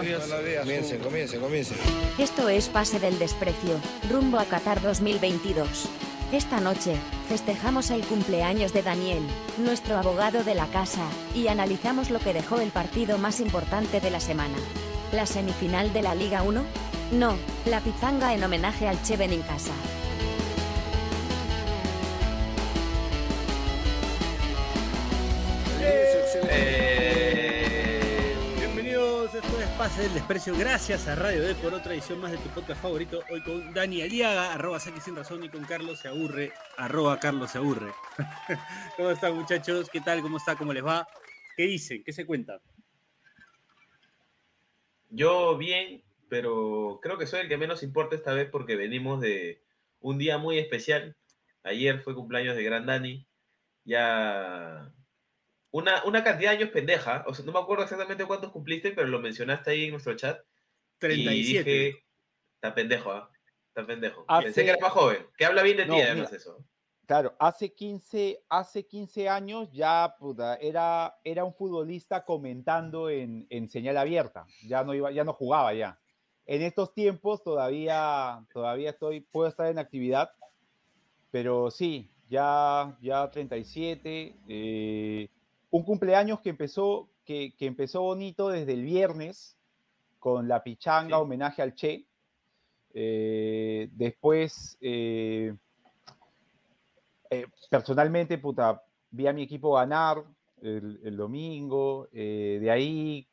Comience, comience, comience. Esto es Pase del Desprecio, rumbo a Qatar 2022. Esta noche, festejamos el cumpleaños de Daniel, nuestro abogado de la casa, y analizamos lo que dejó el partido más importante de la semana. ¿La semifinal de la Liga 1? No, la pizanga en homenaje al Cheven en casa. Eh, esto es Pase del Desprecio. Gracias a Radio D por otra edición más de tu podcast favorito. Hoy con Dani Aliaga, arroba Saki Sin Razón, y con Carlos Se Aburre, arroba Carlos Se Aburre. ¿Cómo están, muchachos? ¿Qué tal? ¿Cómo está? ¿Cómo les va? ¿Qué dicen? ¿Qué se cuenta? Yo bien, pero creo que soy el que menos importa esta vez porque venimos de un día muy especial. Ayer fue cumpleaños de Gran Dani. Ya una, una cantidad de años pendeja. O sea, no me acuerdo exactamente cuántos cumpliste, pero lo mencionaste ahí en nuestro chat. 37. Y dije, está pendejo, ¿ah? Está pendejo. Hace- Pensé que era más joven. Que habla bien de No, ti, además, mira. eso. Claro, hace 15, hace 15 años ya puta, era, era un futbolista comentando en, en señal abierta, ya no, iba, ya no jugaba ya. En estos tiempos todavía, todavía estoy, puedo estar en actividad, pero sí, ya, ya 37, eh, un cumpleaños que empezó, que, que empezó bonito desde el viernes con la pichanga, Sí. homenaje al Che. Eh, después... eh, eh, personalmente, puta, vi a mi equipo ganar el, el domingo, de ahí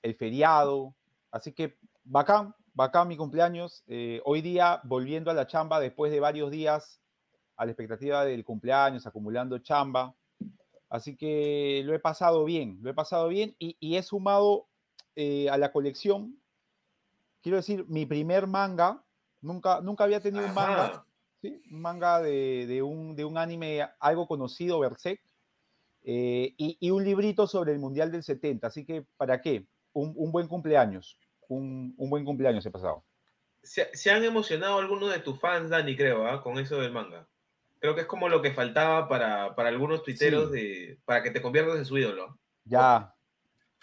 el feriado, así que bacán, bacán mi cumpleaños. hoy día volviendo a la chamba después de varios días a la expectativa del cumpleaños, acumulando chamba. Así que lo he pasado bien, lo he pasado bien y, y he sumado eh, a la colección, quiero decir, mi primer manga, nunca, nunca había tenido un manga. Sí, un manga de, de un, de un anime algo conocido, Berserk, eh, y, y un librito sobre el Mundial del 70. Así que, ¿para qué? Un, un buen cumpleaños. Un, un buen cumpleaños he pasado. Se, se han emocionado algunos de tus fans, Dani, creo, ¿ah? con eso del manga. Creo que es como lo que faltaba para, para algunos tuiteros Sí. de, para que te conviertas en su ídolo. Ya,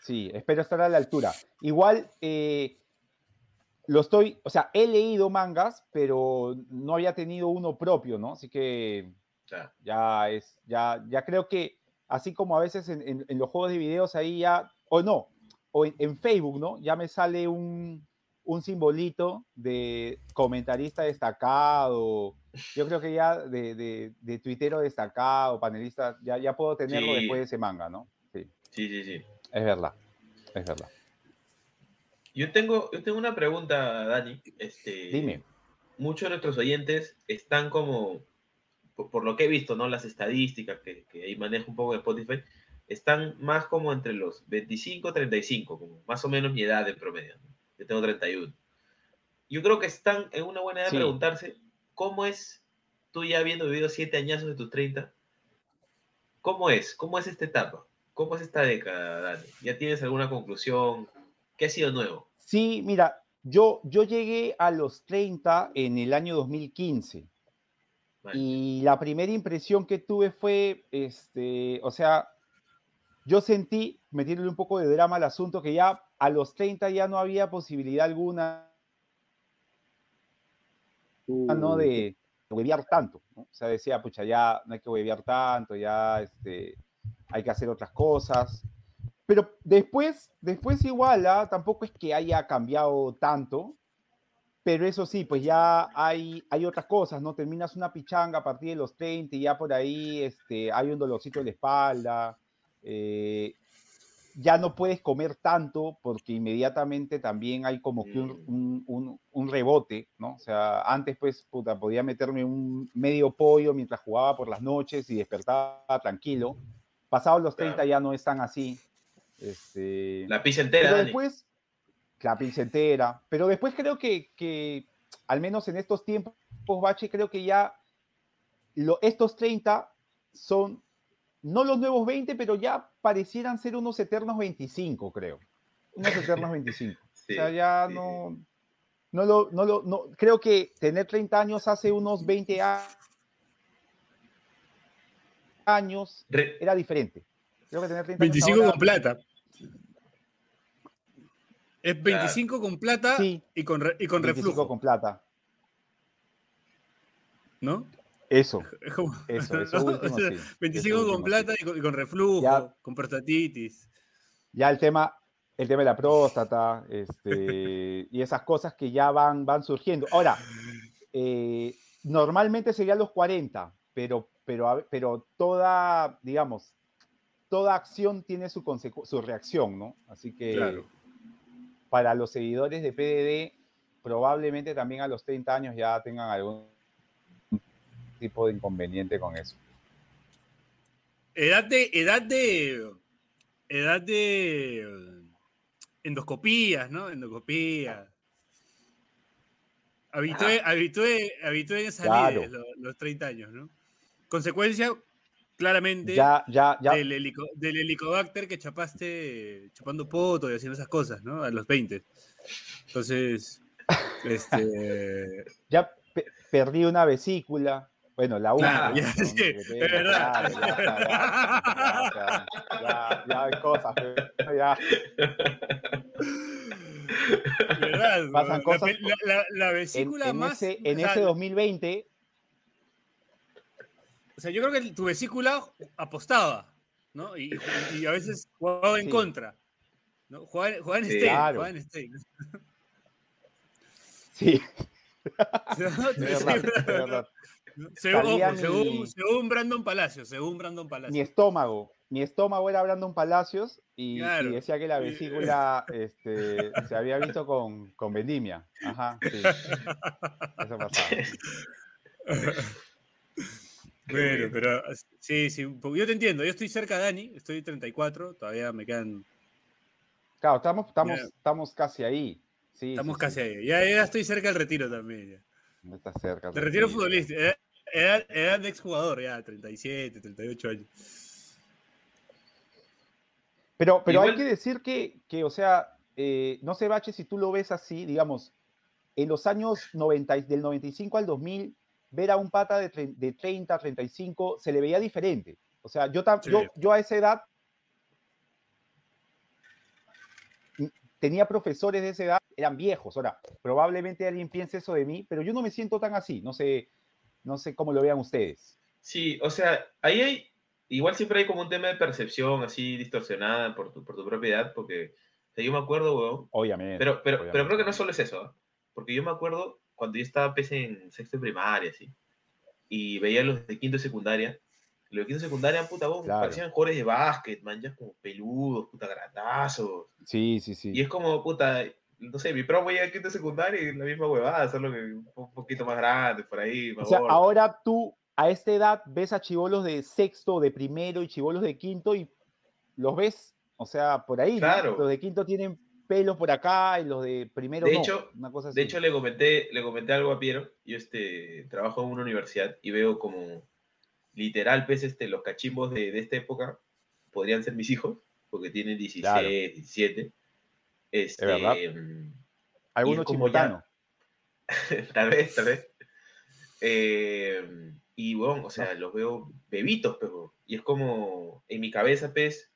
sí, espero estar a la altura. Igual, eh, lo estoy, o sea, he leído mangas, pero no había tenido uno propio, ¿no? Así que ya es, ya, ya creo que así como a veces en, en- en los juegos de videos ahí ya, o no, o en, en Facebook, ¿no? Ya me sale un, un simbolito de comentarista destacado. Yo creo que ya de, de, de tuitero destacado, panelista, ya, ya puedo tenerlo Sí. después de ese manga, ¿no? Sí, sí, sí, sí. es verdad, es verdad. Yo tengo, yo tengo una pregunta, Dani. Este, Dime. Muchos de nuestros oyentes están como, por, por lo que he visto, ¿no? Las estadísticas que, que ahí manejo un poco de Spotify, están más como entre los 25 y 35, como más o menos mi edad en promedio. ¿no? Yo tengo 31. Yo creo que están en una buena edad Sí. preguntarse cómo es, tú ya habiendo vivido siete añazos de tus 30, ¿cómo es? ¿Cómo es esta etapa? ¿Cómo es esta década, Dani? ¿Ya tienes alguna conclusión? ¿Qué ha sido nuevo? Sí, mira, yo, yo llegué a los 30 en el año 2015. Vale. Y la primera impresión que tuve fue, este, o sea, yo sentí, metiéndole un poco de drama al asunto, que ya a los 30 ya no había posibilidad alguna, ¿no? De huevear tanto, ¿no? O sea, decía, pucha, ya no hay que huevear tanto, ya este, hay que hacer otras cosas. Pero después, después igual, ¿ah? tampoco es que haya cambiado tanto, pero eso sí, pues ya hay, hay otras cosas, ¿no? Terminas una pichanga a partir de los 30 y ya por ahí este, hay un dolorcito de la espalda, eh, ya no puedes comer tanto porque inmediatamente también hay como que un, un- un- un rebote, ¿no? O sea, antes pues, puta, podía meterme un medio pollo mientras jugaba por las noches y despertaba tranquilo. Pasados los 30 Claro. ya no es tan así. Este, La pizza entera, pero Dani. después, la pizza entera. Pero después creo que, que, al menos en estos tiempos, Bache, creo que ya lo- estos 30 son no los nuevos 20, pero ya parecieran ser unos eternos 25, creo. Unos eternos 25. Sí, o sea, ya sí, no, no lo, no lo, no, creo que tener 30 años hace unos 20 a- años Re- era diferente. Creo que tener 30 años 25 ahora- con plata. Es 25 con plata Sí, y con, re- y con 25 reflujo, con plata. ¿no? Eso, eso, eso ¿no? último O sea, sí. 25 Eso con plata sí. y con, y con reflujo, Ya. con prostatitis. Ya el tema, el tema de la próstata, este, y esas cosas que ya van, van surgiendo. Ahora, eh, normalmente sería los 40, pero, pero, pero toda, digamos, toda acción tiene su, su reacción, ¿no? Así que Claro. para los seguidores de PDD, probablemente también a los 30 años ya tengan algún tipo de inconveniente con eso. Edad de, edad de, edad de eh, endoscopías, ¿no? Endoscopías. Habitué, habitué, habitué en salir Claro. los, los 30 años, ¿no? Consecuencia, claramente, Ya, ya, ya, del, helico- del helicobacter que chapaste chupando poto y haciendo esas cosas, ¿no? A los 20. Entonces, este, ya pe- perdí una vesícula. Bueno, la última. Claro, sí, tengo, verdad. ya, ya, ya, ya, ya hay cosas, pero ya. ¿verdad? Pasan La cosas La, la- la En, vesícula en más. ese, en ese 2020, O sea, yo creo que tu vesícula apostaba, ¿no? Y, y a veces jugaba en Sí. contra. ¿no? Jugaba, en- jugaba en Sí. stake, Claro. jugaba en stake. sí, ¿no? Es verdad, es verdad. Según, ojo, según, mi- según Brandon Palacios, según Brandon mi Palacios. estómago, mi estómago era Brandon Palacios y, decía que la vesícula este, se había visto con, con vendimia. Ajá, sí. Eso pasaba. Bueno, pero sí, sí, yo te entiendo, yo estoy cerca de Dani, estoy 34, todavía me quedan, Claro, estamos, estamos, Ya. estamos casi ahí. Sí, estamos sí, casi sí. ahí, ya, ya estoy cerca del retiro también. ya. No está cerca. Retiro futbolista, edad, edad, de exjugador, ya, 37, 38 años. Pero, pero hay que decir que, que, o sea, eh, no sé, Bache, si tú lo ves así, digamos, en los años 90, y- del 95 al 2000, ver a un pata de, tre- de 30, 35, se le veía diferente. O sea, yo, tam- Sí. yo, yo a esa edad tenía profesores de esa edad, eran viejos. Ahora, probablemente alguien piense eso de mí, pero yo no me siento tan así. No sé, no sé cómo lo vean ustedes. Sí, o sea, ahí hay, igual siempre hay como un tema de percepción así distorsionada por tu, por tu propiedad, porque o sea, yo me acuerdo, weón, Obviamente. pero, pero, pero creo que no solo es eso, ¿ah? porque yo me acuerdo cuando yo estaba pues, en sexto de primaria, así, y veía los de quinto de secundaria, los de quinto de secundaria, puta, Claro. parecían jugadores de básquet, man, ya como peludos, puta, grandazos, Sí, sí, sí. y es como, puta, no sé, mi promo llega a quinto de secundaria y la misma huevada, solo que un po- poquito más grande, por ahí, más O sea, gordo. ahora tú a esta edad ves a chivolos de sexto, de primero y chivolos de quinto y los ves, o sea, por ahí. ¿no? Claro. Los de quinto tienen pelos por acá y los de primero De no. hecho- una cosa De así. hecho, le comenté, le comenté algo a Piero. Yo este, trabajo en una universidad y veo como literal, pues, este, los cachimbos de, de esta época podrían ser mis hijos, porque tienen 16, Claro. 17. Este, verdad. mm, ya- tal vez, tal vez. Eh, y bueno, o sea, los veo bebitos, pero. Y es como, en mi cabeza, pues,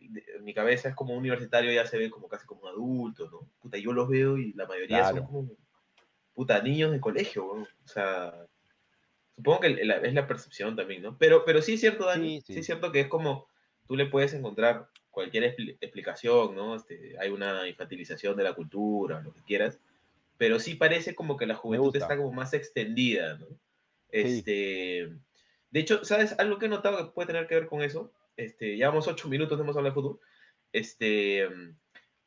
de- en mi cabeza es como un universitario, ya se ve como casi como un adulto, ¿no? Puta, yo los veo y la mayoría Claro. son como, puta, niños de colegio. O sea, supongo que es la percepción también, ¿no? Pero, pero sí es cierto, Dani, Sí, sí, sí. es cierto que es como, tú le puedes encontrar cualquier expli- explicación, ¿no? Este, hay una infantilización de la cultura, lo que quieras, pero sí parece como que la juventud está como más extendida, ¿no? Este, de hecho, ¿sabes? Algo que he notado que puede tener que ver con eso, este, llevamos ocho minutos, hemos hablado de fútbol, este,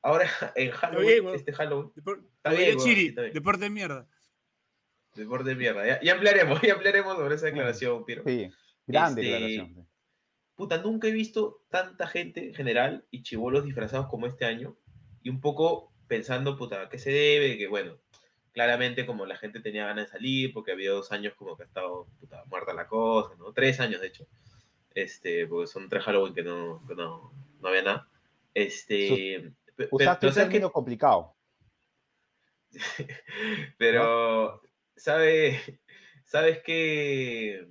ahora en Halloween, bien, este Halloween, Depor- Está bien, weón, Chiri, está bien. deporte de mierda. deporte de mierda, ya, ya ampliaremos, ya ampliaremos sobre esa declaración, Piero. Sí, grande Este, declaración. Puta, nunca he visto tanta gente en general y chivolos disfrazados como este año. Y un poco pensando, puta, ¿a qué se debe? Que bueno, claramente como la gente tenía ganas de salir, porque había dos años como que ha estado, puta, muerta la cosa, ¿no? Tres años, de hecho. Este, porque son tres Halloween que no, que no, no había nada. Este, Usaste pero un ¿sabes qué? término complicado. Pero, ¿sabe, ¿sabes qué?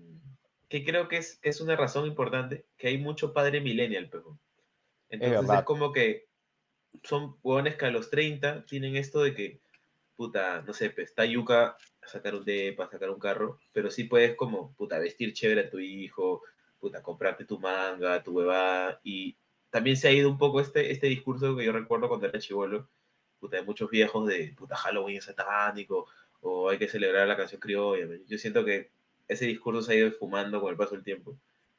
Que creo que es, es una razón importante, que hay mucho padre millennial, pero. Entonces es, verdad. como que son huevones que a los 30 tienen esto de que, puta, no sé, pues, está yuca a sacar un depa, a sacar un carro, pero sí puedes como, puta, vestir chévere a tu hijo, puta, comprarte tu manga, tu huevada, y también se ha ido un poco este, este discurso que yo recuerdo cuando era chivolo, puta, de muchos viejos de, puta, Halloween es satánico, o hay que celebrar la canción criolla. Yo siento que ese discurso se ha ido fumando con el paso del tiempo,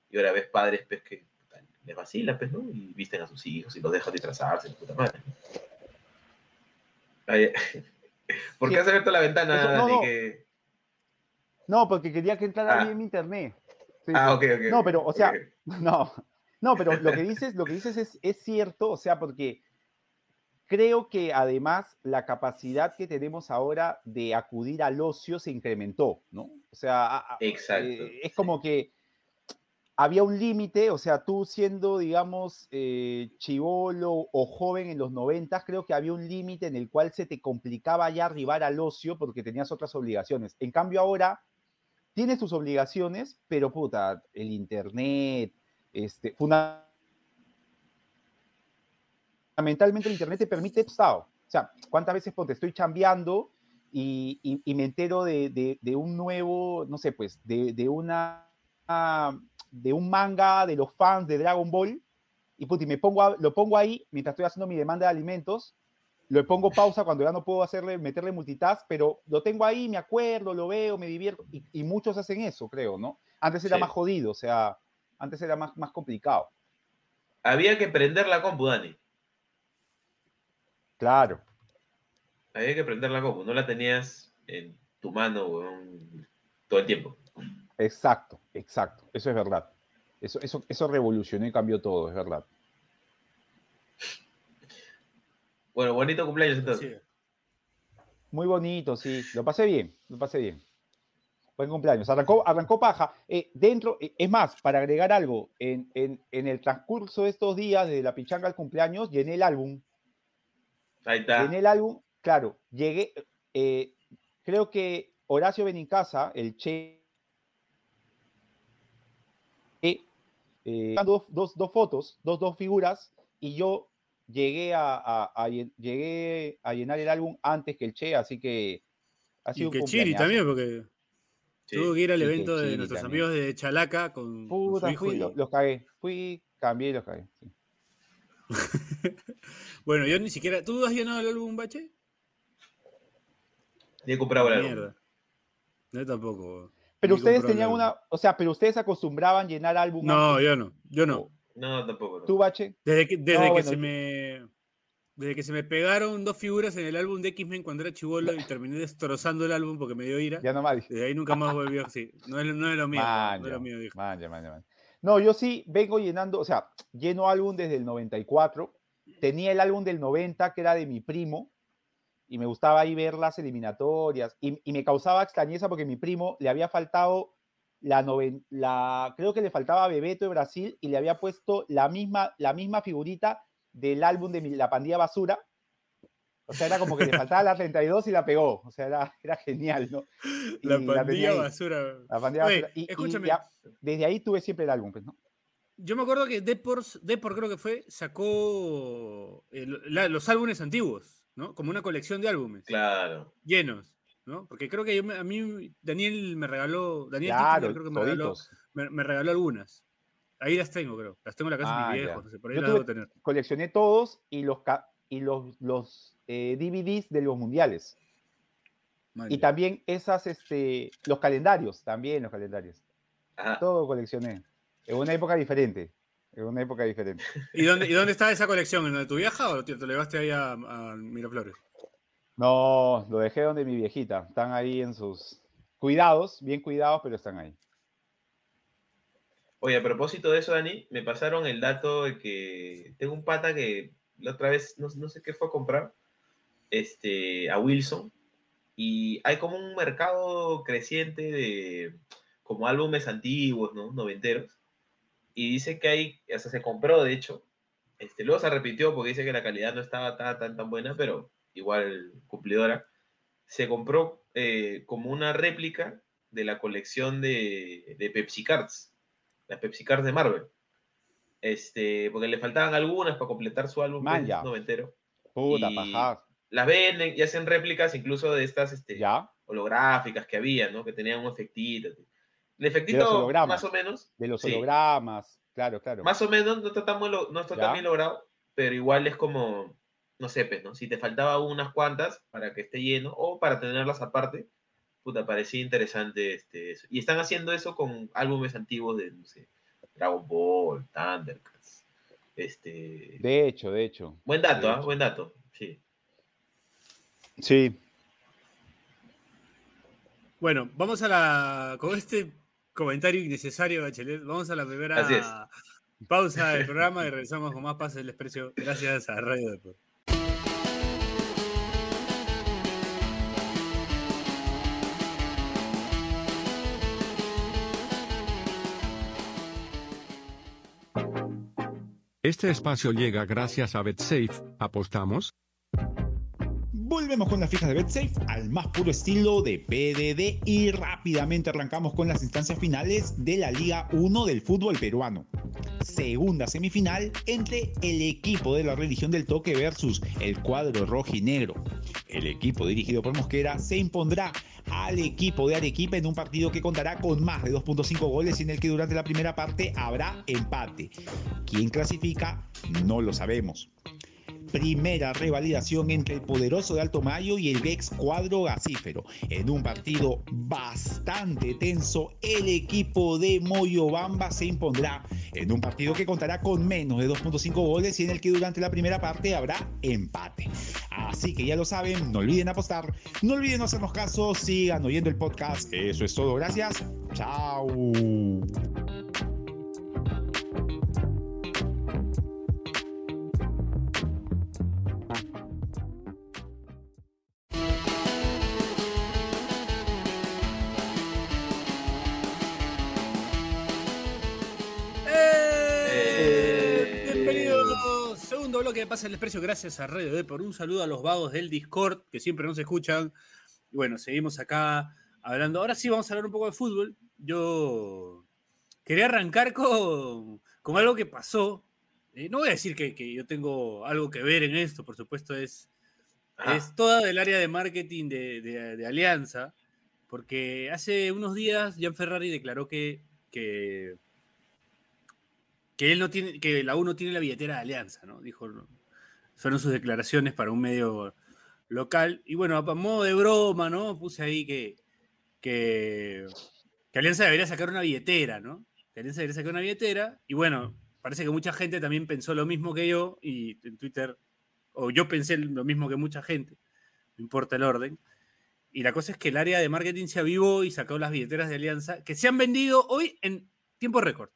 y ahora ves padres, pues, que les vacila, pues, ¿no? Y visten a sus hijos y los dejan disfrazarse, puta madre. Ay, ¿Por qué Sí. has abierto la ventana, Eso- no, no. Que- No, porque quería que entrara Ah. bien mi internet. Sí, Ah, ok, ok. No, pero, o sea. No, no, pero lo que dices, lo que dices es, es cierto, o sea, porque creo que además la capacidad que tenemos ahora de acudir al ocio se incrementó, ¿no? O sea, Exacto. eh, es como que había un límite, o sea, tú siendo, digamos, eh, chivolo o joven en los noventas, creo que había un límite en el cual se te complicaba ya arribar al ocio porque tenías otras obligaciones. En cambio ahora tienes tus obligaciones, pero puta, el internet, este, fundamentalmente el internet te permite estado. O sea, ¿cuántas veces ponte, estoy chambeando y, y- y me entero de, de- de un nuevo, no sé, pues, de, de una de un manga de los fans de Dragon Ball y, me pongo a- lo pongo ahí mientras estoy haciendo mi demanda de alimentos, lo pongo pausa cuando ya no puedo hacerle, meterle multitask, pero lo tengo ahí, me acuerdo, lo veo, me divierto, y, y muchos hacen eso, creo, ¿no? Antes era Sí. más jodido, o sea, antes era más, más complicado. Había que prender la compu, Dani. Claro, Había que prender la compu. No la tenías en tu mano, weón, todo el tiempo. exacto, exacto, eso es verdad. Eso, eso, eso revolucionó y cambió todo, es verdad. Bueno, bonito cumpleaños entonces. Sí. Muy bonito, sí. Lo pasé bien, lo pasé bien. Buen cumpleaños. Arrancó, arrancó paja. Eh, dentro, eh, es más, para agregar algo, en, en- en el transcurso de estos días, de la pichanga al cumpleaños, llené el álbum. Ahí está. Llené el álbum, claro, llegué, eh, creo que Horacio Benincasa, el Che, eh, eh, dos, dos, dos fotos, dos, dos figuras, y yo llegué a, a- a llen- llegué a llenar el álbum antes que el Che, así que ha sido Y un que Chiri también, porque Sí. tuvo que ir al evento de Chiri nuestros también. amigos de Chalaca con, con su Puta, hijo. fui, y- lo- los cagué. Fui, cambié y los cagué. sí. Bueno, yo ni siquiera. ¿Tú has llenado el álbum Bache? Ni he comprado el álbum. Mierda. Yo tampoco. Pero Ni ustedes tenían una, o sea, pero ustedes acostumbraban llenar álbum. No, antes? yo no. Yo no. No, tampoco. no. ¿Tú, Bache? Desde que, desde No, que bueno, se yo- me. Desde que se me pegaron dos figuras en el álbum de X-Men cuando era chivolo y terminé destrozando el álbum porque me dio ira. Ya no más. Desde ahí nunca más volvió así. No es, no es lo mío. Man, no es lo mío, dijo. man, ya, man, ya, man. No, yo sí vengo llenando, o sea, lleno álbum desde el 94. Tenía el álbum del 90, que era de mi primo, y me gustaba ahí ver las eliminatorias. Y, y me causaba extrañeza porque mi primo le había faltado la, noven- la creo que le faltaba Bebeto de Brasil y le había puesto la misma, la misma figurita del álbum de mi- La Pandilla Basura. O sea, era como que le faltaba la 32 y la pegó. O sea, era, era genial, ¿no? La Y pandilla basura. La Pandilla Oye, Basura. Y- y escúchame. ya- desde ahí tuve siempre el álbum, pues, ¿no? Yo me acuerdo que Depor, Depor creo que fue, sacó el- la- los álbumes antiguos, ¿no? Como una colección de álbumes Claro. llenos, ¿no? Porque creo que yo a mí Daniel me regaló, Daniel Claro, Titler creo que me regaló, me, me regaló algunas. Ahí las tengo, creo. Las tengo en la casa de Ah, mis ya. viejos, no sé, por ahí Yo las tuve- debo tener. Coleccioné todos y los, y los, los eh, DVDs de los mundiales. Man, Y también esas, este, los calendarios, también los calendarios. Ajá. Todo coleccioné. En una época diferente. En una época diferente. ¿Y dónde, ¿Y dónde está esa colección? ¿En donde tu vieja o te, te lo llevaste ahí a, a Miraflores? No, lo dejé donde mi viejita. Están ahí en sus cuidados, bien cuidados, pero están ahí. Oye, a propósito de eso, Dani, me pasaron el dato de que tengo un pata que la otra vez, no, no sé qué fue a comprar, este, a Wilson, y hay como un mercado creciente de como álbumes antiguos, ¿no? Noventeros, y dice que hay, o sea, se compró, de hecho, este, luego se repitió porque dice que la calidad no estaba tan, tan, tan buena, pero igual cumplidora, se compró eh, como una réplica de la colección de, de Pepsi Cards, las Pepsi Cards de Marvel. Este, porque le faltaban algunas para completar su álbum Man, pues, ya. noventero. Puta, las venden y hacen réplicas incluso de estas este, ¿Ya? holográficas que había, ¿no? Que tenían un efectito. El efectito, más o menos, De los Sí. hologramas. Claro, claro. más o menos, no está tan, muy lo- no está bien logrado, pero igual es como, no sé, pues, ¿no? Si te faltaba unas cuantas para que esté lleno o para tenerlas aparte, puta, parecía interesante este, eso. Y están haciendo eso con álbumes antiguos de, no sé, Dragon Ball, Thundercats. Este... De hecho, de hecho. Buen dato, ¿ah? hecho. Buen dato, sí. Sí. Bueno, vamos a la. Con este comentario innecesario, Bachelet, vamos a la primera pausa del programa y regresamos con más Pases del Desprecio. Gracias a Radio Deport. Este espacio llega gracias a BetSafe. ¿Apostamos? Volvemos con las fijas de BetSafe al más puro estilo de PDD y rápidamente arrancamos con las instancias finales de la Liga 1 del fútbol peruano. Segunda semifinal entre el equipo de la religión del toque versus el cuadro rojo y negro. El equipo dirigido por Mosquera se impondrá al equipo de Arequipa en un partido que contará con más de 2.5 goles y en el que durante la primera parte habrá empate. ¿Quién clasifica? No lo sabemos primera revalidación entre el poderoso de Alto Mayo y el Vex cuadro gasífero. En un partido bastante tenso, el equipo de Moyobamba se impondrá en un partido que contará con menos de 2.5 goles y en el que durante la primera parte habrá empate. Así que ya lo saben, no olviden apostar, no olviden hacernos caso, sigan oyendo el podcast. Eso es todo, gracias. Chao. Pasa el Desprecio. Gracias a Radio Deport. Un saludo a los vagos del Discord que siempre nos escuchan. Y bueno, seguimos acá hablando. Ahora sí vamos a hablar un poco de fútbol. Yo quería arrancar con, con algo que pasó. Eh, no voy a decir que, que yo tengo algo que ver en esto, por supuesto, es, Ajá. es toda del área de marketing de, de- de Alianza, porque hace unos días Jan Ferrari declaró que, que, que él no tiene, que la U no tiene la billetera de Alianza, ¿no? Dijo. Fueron sus declaraciones para un medio local. Y bueno, a modo de broma, ¿no? Puse ahí que, que, Alianza debería sacar una billetera, ¿no? Que Alianza debería sacar una billetera. Y bueno, parece que mucha gente también pensó lo mismo que yo y en Twitter, o yo pensé lo mismo que mucha gente, no importa el orden. Y la cosa es que el área de marketing se avivó y sacó las billeteras de Alianza que se han vendido hoy en tiempo récord.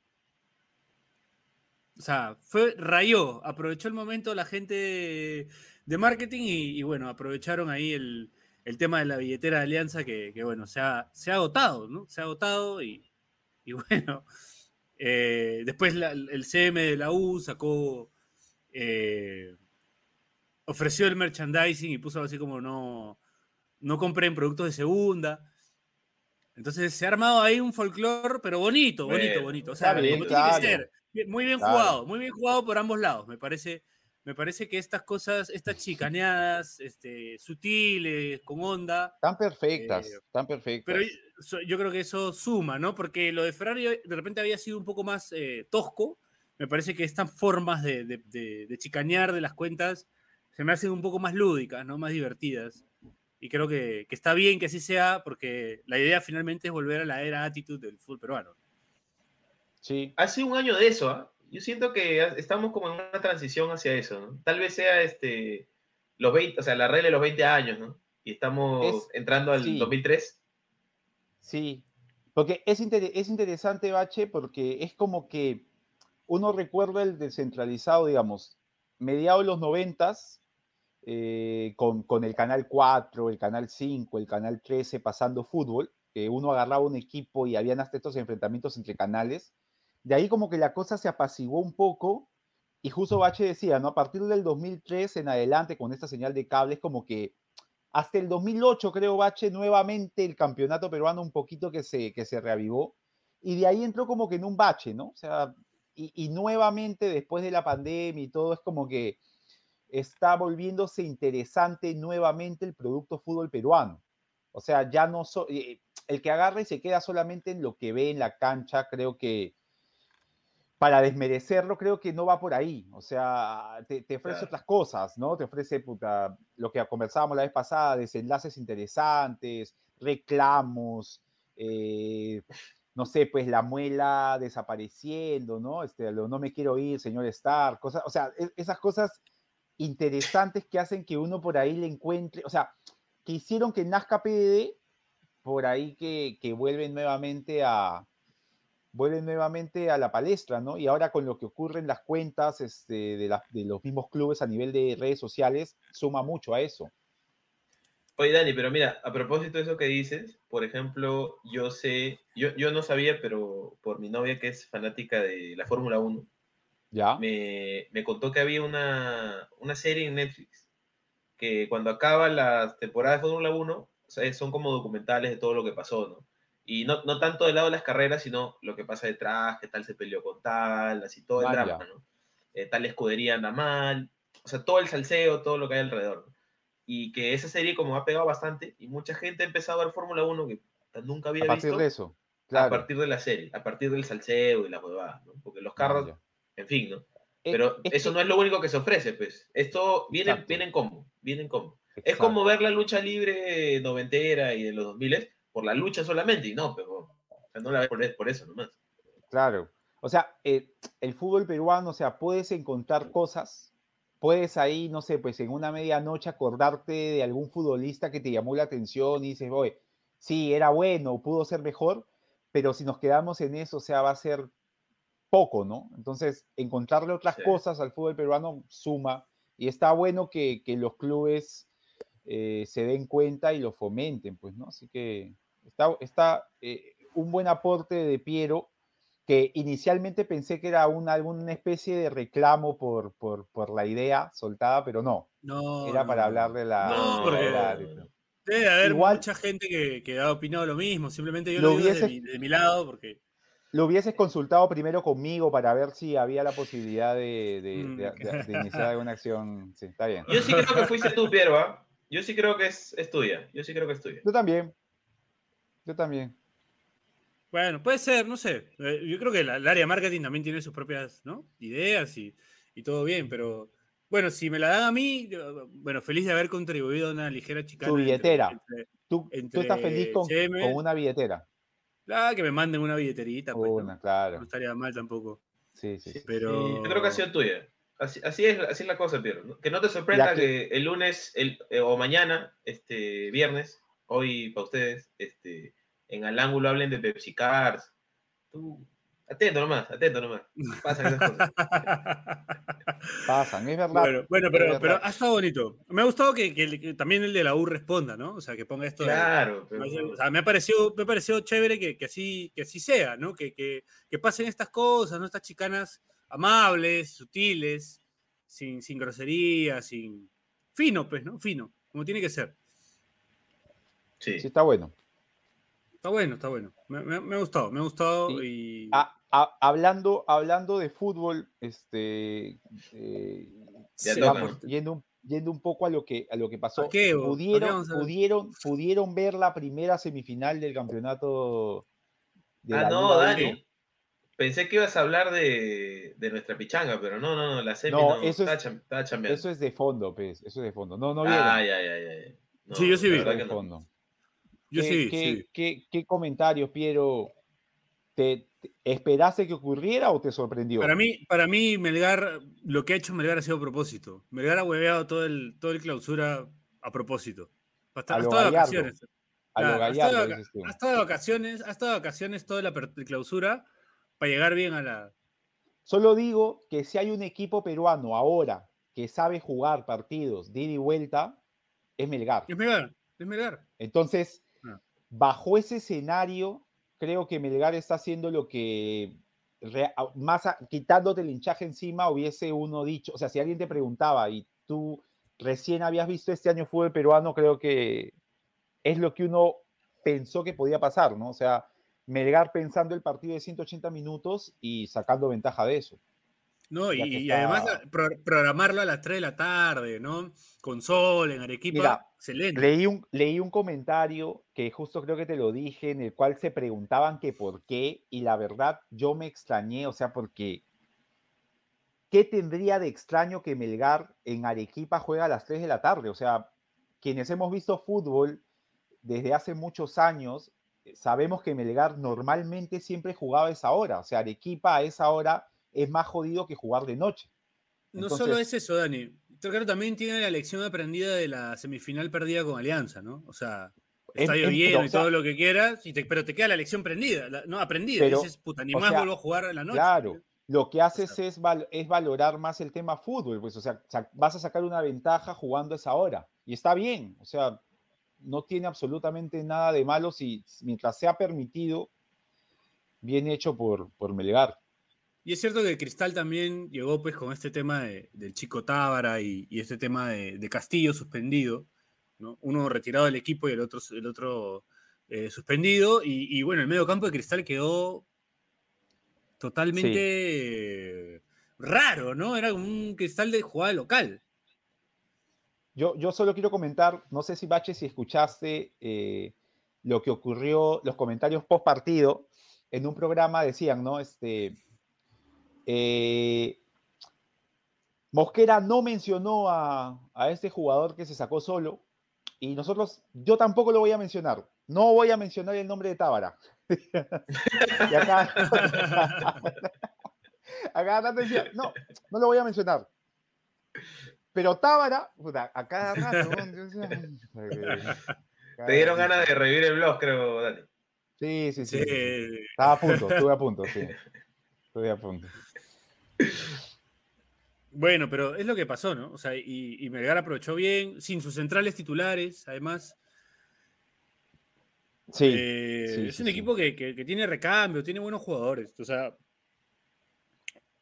O sea, fue, rayó, aprovechó el momento la gente de, marketing y, y, bueno, aprovecharon ahí el, el, tema de la billetera de Alianza que, que bueno, se ha, se ha agotado, ¿no? Se ha agotado y, y bueno, eh, después la, el CM de la U sacó, eh, ofreció el merchandising y puso así como no, no compren productos de segunda. Entonces se ha armado ahí un folclore, pero bonito, bonito, bonito. O sea, como tiene que ser. Muy bien Claro. jugado, muy bien jugado por ambos lados. Me parece, me parece que estas cosas, estas chicaneadas, este, sutiles, con onda, Tan perfectas, Eh, tan perfectas. pero yo creo que eso suma, ¿no? Porque lo de Ferrari de repente había sido un poco más eh, tosco. Me parece que estas formas de, de- de- de chicanear de las cuentas se me hacen un poco más lúdicas, ¿no? Más divertidas. Y creo que, que está bien que así sea, porque la idea finalmente es volver a la era attitude del fútbol peruano. Sí, Hace un año de eso, ¿ah? Yo siento que estamos como en una transición hacia eso, ¿no? Tal vez sea este, los 20, o sea, la regla de los 20 años, ¿no? Y estamos Es- entrando al sí. 2003. sí. Porque es, inter- es interesante, Bache, porque es como que uno recuerda el descentralizado, digamos, mediados de los noventas, eh, con, con el Canal 4, el Canal 5, el Canal 13 pasando fútbol, que uno agarraba un equipo y habían hasta estos enfrentamientos entre canales. De ahí como que la cosa se apaciguó un poco y justo Bache decía, ¿no? A partir del 2003 en adelante con esta señal de cables como que hasta el 2008 creo Bache nuevamente el campeonato peruano un poquito que se, que se reavivó y de ahí entró como que en un bache, ¿no? O sea, y, y nuevamente después de la pandemia y todo es como que está volviéndose interesante nuevamente el producto fútbol peruano. O sea, ya no so- eh, el que agarra y se queda solamente en lo que ve en la cancha, creo que para desmerecerlo, creo que no va por ahí. O sea, te, te ofrece Claro. otras cosas, ¿no? Te ofrece puta, lo que conversábamos la vez pasada, desenlaces interesantes, reclamos, eh, no sé, pues la muela desapareciendo, ¿no? Este, lo no me quiero ir, señor Star, cosas, o sea, e- esas cosas interesantes que hacen que uno por ahí le encuentre, o sea, que hicieron que nazca PDD, por ahí que, que vuelven nuevamente a vuelven nuevamente a la palestra, ¿no? Y ahora con lo que ocurre en las cuentas este, de, las- de los mismos clubes a nivel de redes sociales, suma mucho a eso. Oye, Dani, pero mira, a propósito de eso que dices, por ejemplo, yo sé, yo, yo no sabía, pero por mi novia que es fanática de la Fórmula 1, ¿Ya? me, me contó que había una, una serie en Netflix que cuando acaba la temporada de Fórmula 1, o sea, son como documentales de todo lo que pasó, ¿no? Y no, no tanto del lado de las carreras, sino lo que pasa detrás, que tal se peleó con tal, así todo el Ah, drama. ¿no? Eh, tal escudería anda mal, o sea, todo el salseo, todo lo que hay alrededor. ¿no? Y que esa serie como ha pegado bastante y mucha gente ha empezado a ver Fórmula 1 que nunca había A partir visto de eso. a Claro. partir de la serie, a partir del salseo y la huevada, ¿no? Porque los carros, ya. en fin, ¿no? Eh, Pero es eso que- no es lo único que se ofrece, pues. Esto viene, viene en combo, viene en combo. Es exacto. como ver la lucha libre noventera y de los 2000 por la lucha solamente, y no, pero o sea, no la ves por, por eso nomás. Claro. O sea, eh, el fútbol peruano, o sea, puedes encontrar cosas, puedes ahí, no sé, pues en una medianoche acordarte de algún futbolista que te llamó la atención y dices, oye, sí, era bueno, pudo ser mejor, pero si nos quedamos en eso, o sea, va a ser poco, ¿no? Entonces, encontrarle otras Sí. cosas al fútbol peruano suma y está bueno que, que los clubes eh, se den cuenta y lo fomenten, pues, ¿no? Así que está, está eh, un buen aporte de Piero, que inicialmente pensé que era una, alguna especie de reclamo por, por, por la idea soltada, pero no, No, era no, para hablar de la... No, de porque- la- Debe haber Igual- mucha gente que, que ha opinado lo mismo. Simplemente yo Lo lo, digo desde, hubiese- mi, desde mi lado porque. Lo hubieses consultado primero conmigo para ver si había la posibilidad de, de- Mm. de- de- de iniciar alguna acción. Sí, está bien. Yo sí creo que fuiste tú, Piero, ¿ah? Yo sí creo que es, es tuya. Yo sí creo que es tuya. Yo también. Yo también. Bueno, puede ser, no sé. Eh, Yo creo que la- el área de marketing también tiene sus propias ¿no? ideas y, y todo bien, pero bueno, si me la dan a mí, bueno, feliz de haber contribuido a una ligera chicana. Tu billetera. entre- Tú, tú Entre estás feliz con, una billetera. Ah, que me manden una billeterita, pues, ¿no? Una, claro. No estaría mal tampoco. Sí, sí. Pero. Sí, yo creo que ha sido tuya. Así, así es, así es la cosa, Piero. ¿no? Que no te sorprenda que- el lunes el, eh, o mañana, este viernes, hoy para ustedes, este, en al ángulo hablen de Pepsi Cars. Tú, atento nomás, atento nomás. Pasan esas cosas. Pasan, es verdad. Bueno, bueno, pero, verdad. pero ha estado bonito. Me ha gustado que, que- que también el de la U responda, ¿no? O sea, que ponga esto. de- Claro, pero- O sea, me ha parecido, me ha parecido chévere que, que así, que así sea, ¿no? Que, que, que pasen estas cosas, ¿no? Estas chicanas amables, sutiles, sin, sin grosería, sin. Fino, pues, ¿no? Fino, como tiene que ser. Sí. Sí, está bueno. Está bueno, está bueno. Me, me- me ha gustado, me ha gustado Sí. y. A- a- hablando, hablando de fútbol, este, eh, yendo, un- yendo un poco a lo que, a lo que pasó. ¿A qué, vos? ¿A qué ¿Pudieron, pudieron, ¿Pudieron ver la primera semifinal del campeonato de Ah, la no, Liga Dani. Pensé que ibas a hablar de, de nuestra pichanga, pero no, no, no, la semi No, no, eso estaba, es- cham-. Eso es de fondo, pues, eso es de fondo. No, no vieron. Ah, ya, ya, ya. No, Sí, yo sí vi. de que no. fondo. Yo ¿Qué, sí, qué, sí. qué- qué comentarios, Piero? ¿Te, te- esperaste que ocurriera o te sorprendió? Para mí, para mí, Melgar, lo que ha hecho Melgar ha sido a propósito. Melgar ha hueveado todo el, todo el clausura a propósito. Hasta, A de vacaciones. a Claro, ha estado gallardo, de vaca- dices tú. ha estado de vacaciones, de vacaciones toda la clausura para llegar bien a la. Solo digo que si hay un equipo peruano ahora que sabe jugar partidos de ida y vuelta, es Melgar. Es Melgar, es Melgar. Entonces. Bajo ese escenario, creo que Melgar está haciendo lo que, más quitándote el hinchaje encima, hubiese uno dicho, o sea, si alguien te preguntaba y tú recién habías visto este año fútbol peruano, creo que es lo que uno pensó que podía pasar, ¿no? O sea, Melgar pensando el partido de 180 minutos y sacando ventaja de eso. No, y, y además pro- programarlo a las 3 de la tarde, ¿no? Con sol, en Arequipa, Mira, excelente. Leí un, leí un comentario que justo creo que te lo dije, en el cual se preguntaban que por qué, y la verdad yo me extrañé, o sea, porque ¿qué tendría de extraño que Melgar en Arequipa juega a las 3 de la tarde? O sea, quienes hemos visto fútbol desde hace muchos años, eh, sabemos que Melgar normalmente siempre jugaba a esa hora, o sea, Arequipa a esa hora es más jodido que jugar de noche. No solo es eso, Dani. Creo también tiene la lección aprendida de la semifinal perdida con Alianza, ¿no? O sea, Es- estadio lleno pero, y o sea, todo lo que quieras, y te- pero te queda la lección prendida, la- no aprendida. Pero, dices, puta, ni más sea, vuelvo a jugar en la noche. Claro, lo que haces sea- es, val- es valorar más el tema fútbol, pues, o sea, vas a sacar una ventaja jugando a esa hora. Y está bien, o sea, no tiene absolutamente nada de malo si mientras sea permitido, bien hecho por, por Melgar. Y es cierto que Cristal también llegó pues con este tema de- del chico Tábara y, y este tema de, de Castillo suspendido, ¿no? Uno retirado del equipo y el otro, el otro eh, suspendido. Y, y, bueno, el medio campo de Cristal quedó totalmente raro, ¿no? Era como un Cristal de jugada local. Yo, yo solo quiero comentar, no sé si Bache, si escuchaste eh, lo que ocurrió, los comentarios post partido, en un programa decían, ¿no? Este, eh, Mosquera no mencionó a, a este jugador que se sacó solo y nosotros, yo tampoco lo voy a mencionar, no voy a mencionar el nombre de Tábara. y acá, acá Nata decía, no, no lo voy a mencionar. Pero Tábara, a cada rato. ¿no? Yo decía, "Ay, Te dieron ganas de revivir el blog, creo, Dani. Sí. sí, sí. Estaba a punto, estuve a punto, sí. Estuve a punto. Bueno, pero es lo que pasó, ¿no? O sea, y, y Melgar aprovechó bien, sin sus centrales titulares, además. Sí, Eh, sí, es un sí. equipo que, que- que tiene recambio, tiene buenos jugadores. O sea,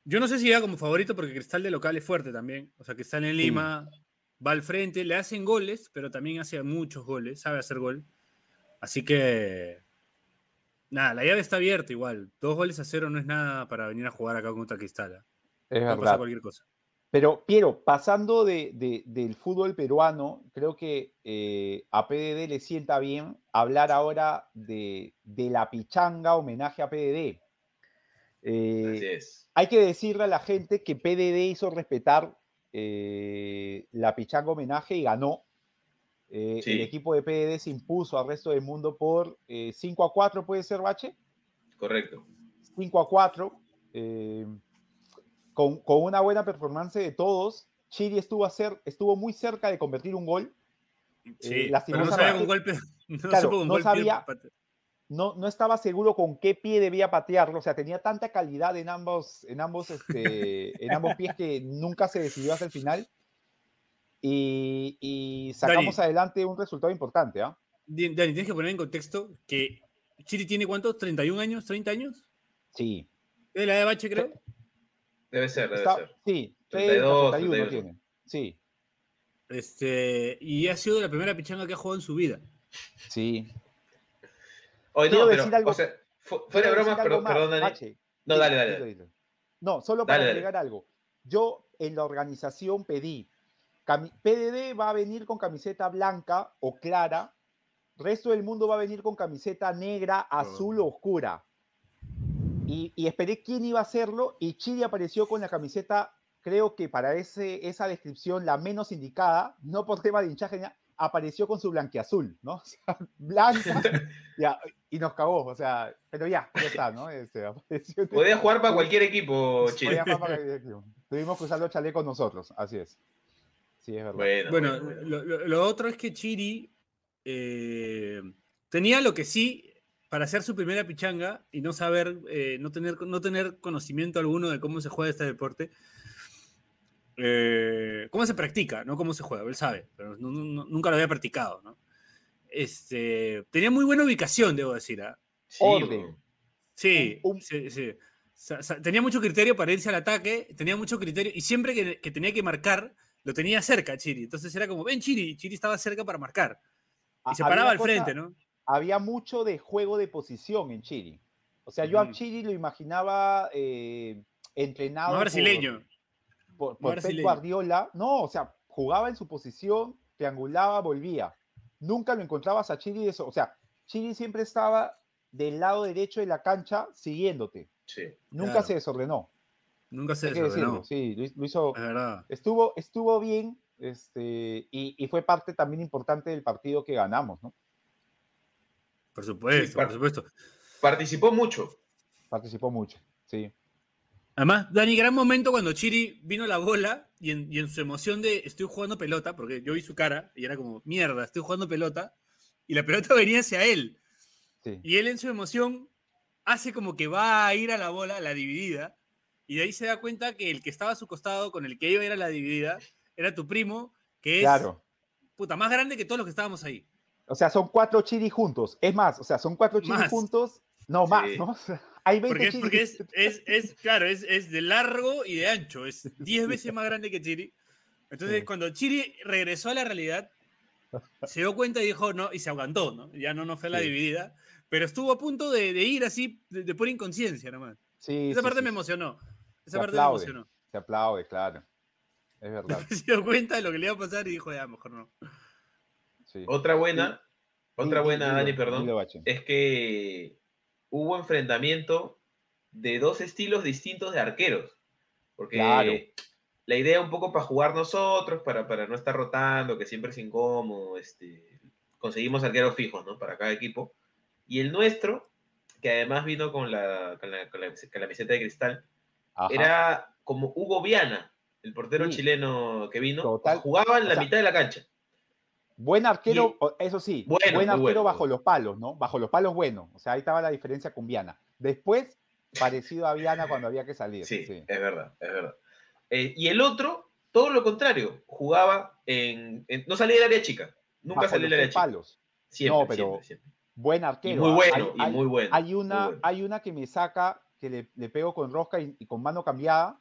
yo no sé si llega como favorito porque Cristal de local es fuerte también. O sea, Cristal en Lima va al frente, le hacen goles, pero también hace muchos goles, sabe hacer gol. Así que, nada, la llave está abierta igual. Dos goles a cero no es nada para venir a jugar acá contra Cristal. ¿ah? es pasar verdad. cualquier cosa. Pero, Piero, pasando de, de- del fútbol peruano, creo que eh, a PDD le sienta bien hablar ahora de, de la pichanga homenaje a PDD. Eh, Así es. hay que decirle a la gente que PDD hizo respetar eh, la pichanga homenaje y ganó. Eh, El Sí. equipo de PDD se impuso al resto del mundo por eh, 5 a 4, ¿puede ser, Bache? Correcto. 5 a 4. eh, con, con una buena performance de todos. Chiri estuvo, a cer- estuvo muy cerca de convertir un gol. Sí, Eh, pero no sabía con golpe. No Claro, con no golpe sabía- No, no estaba seguro con qué pie debía patearlo. O sea, tenía tanta calidad en ambos, en ambos, este, en ambos pies que nunca se decidió hasta el final. Y, y sacamos Dani. adelante un resultado importante. ¿ah? Di- Dani, tienes que poner en contexto que Chiri tiene cuántos? ¿31 años? ¿30 años? Sí. ¿Es de la de Bache, creo? Debe ser, debe Está- ser. sí, 32, 31 31. tiene. Sí, Este, y ha sido la primera pichanga que ha jugado en su vida. sí. Oye, Quiero no, pero, decir algo- o sea, fu- fuera de bromas, perdón, más, perdón, Dani. Bache. No, dale, dale. No, solo para Dale, dale. agregar algo. Yo en la organización pedí, PDD va a venir con camiseta blanca o clara, resto del mundo va a venir con camiseta negra, azul o oscura. Y, y esperé quién iba a hacerlo y Chile apareció con la camiseta, creo que para ese, esa descripción la menos indicada, no por tema de hinchaje, apareció con su blanquiazul, ¿no? O sea, blanca, ya, y nos cagó, o sea, pero ya, ya está, ¿no? Este, apareció- Podía jugar para cualquier equipo, Chile. Podía jugar para cualquier equipo. Tuvimos que usar los chalecos nosotros, así es. Sí, es verdad. Bueno, Bueno, bueno, bueno. lo, lo- lo otro es que Chiri eh, tenía lo que sí para hacer su primera pichanga y no saber, eh, no, tener, no tener conocimiento alguno de cómo se juega este deporte. eh, cómo se practica, no cómo se juega, él sabe, pero no- no- no- nunca lo había practicado. ¿no? Este, tenía muy buena ubicación, debo decir. ¿ah? Sí, orden. Sí, sí, sí. Tenía mucho criterio para irse al ataque, tenía mucho criterio, y siempre que, que tenía que marcar, lo tenía cerca Chiri. Entonces era como, ven Chiri, Chiri estaba cerca para marcar. Y se Había paraba al cosa- frente, ¿no? Había mucho de juego de posición en Chiri. O sea, yo a. Chiri lo imaginaba eh, entrenado No por- brasileño. por, No por Pep. Guardiola. No, o sea, jugaba en su posición, triangulaba, volvía. Nunca lo encontrabas a Chiri de eso. O sea, Chiri siempre estaba del lado derecho de la cancha siguiéndote. Sí. Nunca Claro. se desordenó. Nunca se desordenó. Sí, lo, hizo. Estuvo, estuvo bien este, y, y fue parte también importante del partido que ganamos, ¿no? Por supuesto, Sí, por par- supuesto. Participó mucho. Participó mucho, sí. Además, Dani, gran momento cuando Chiri vino a la bola y en, y en su emoción de estoy jugando pelota, porque yo vi su cara y era como, mierda, estoy jugando pelota, y la pelota venía hacia él. sí. Y él en su emoción hace como que va a ir a la bola, a la dividida, y de ahí se da cuenta que el que estaba a su costado, con el que iba a ir a la dividida, era tu primo, que es Claro. puta, más grande que todos los que estábamos ahí. O sea, son cuatro Chiri juntos. Es más, o sea, son cuatro Chiri Más. juntos. No, Sí. más, ¿no? Hay 20 Porque, es, Chiri. porque es, es, es, claro, es, es de largo y de ancho, es 10 veces más grande que Chiri. Entonces, Sí. cuando Chiri regresó a la realidad, se dio cuenta y dijo, no, y se aguantó, ¿no? Ya no, no fue a la Sí. dividida, pero estuvo a punto de, de ir así, de, de pura inconsciencia nomás. Sí, Esa parte me emocionó. Esa Se parte me aplaude. emocionó. Se aplaude, claro. Es verdad. se dio cuenta de lo que le iba a pasar y dijo, ya, mejor no. Sí. Otra buena, otra buena, Dani, perdón, es que hubo enfrentamiento de dos estilos distintos de arqueros. Porque Claro. la idea un poco para jugar nosotros, para, para no estar rotando, que siempre es incómodo, este, conseguimos arqueros fijos, ¿no? Para cada equipo. Y el nuestro, que además vino con la, con la, con la- con la camiseta de cristal, Ajá. era como Hugo Viana, el portero Sí. chileno que vino, Total. jugaba en la O sea, mitad de la cancha. Buen arquero, y- eso sí, Bueno, buen muy arquero bueno. bajo los palos, ¿no? Bajo los palos, bueno. O sea, ahí estaba la diferencia con Viana. Después, parecido a Viana cuando había que salir. Sí, sí. es verdad, es verdad. Eh, y el otro, todo lo contrario, jugaba en, en- No salía del área chica, nunca Bajo salía del área chica. palos. Siempre, No, pero siempre, siempre. Buen Y arquero. muy ¿ah? bueno, Hay- y muy bueno. Hay muy una, bueno. hay una que me saca, que le, le pego con rosca y, y con mano cambiada.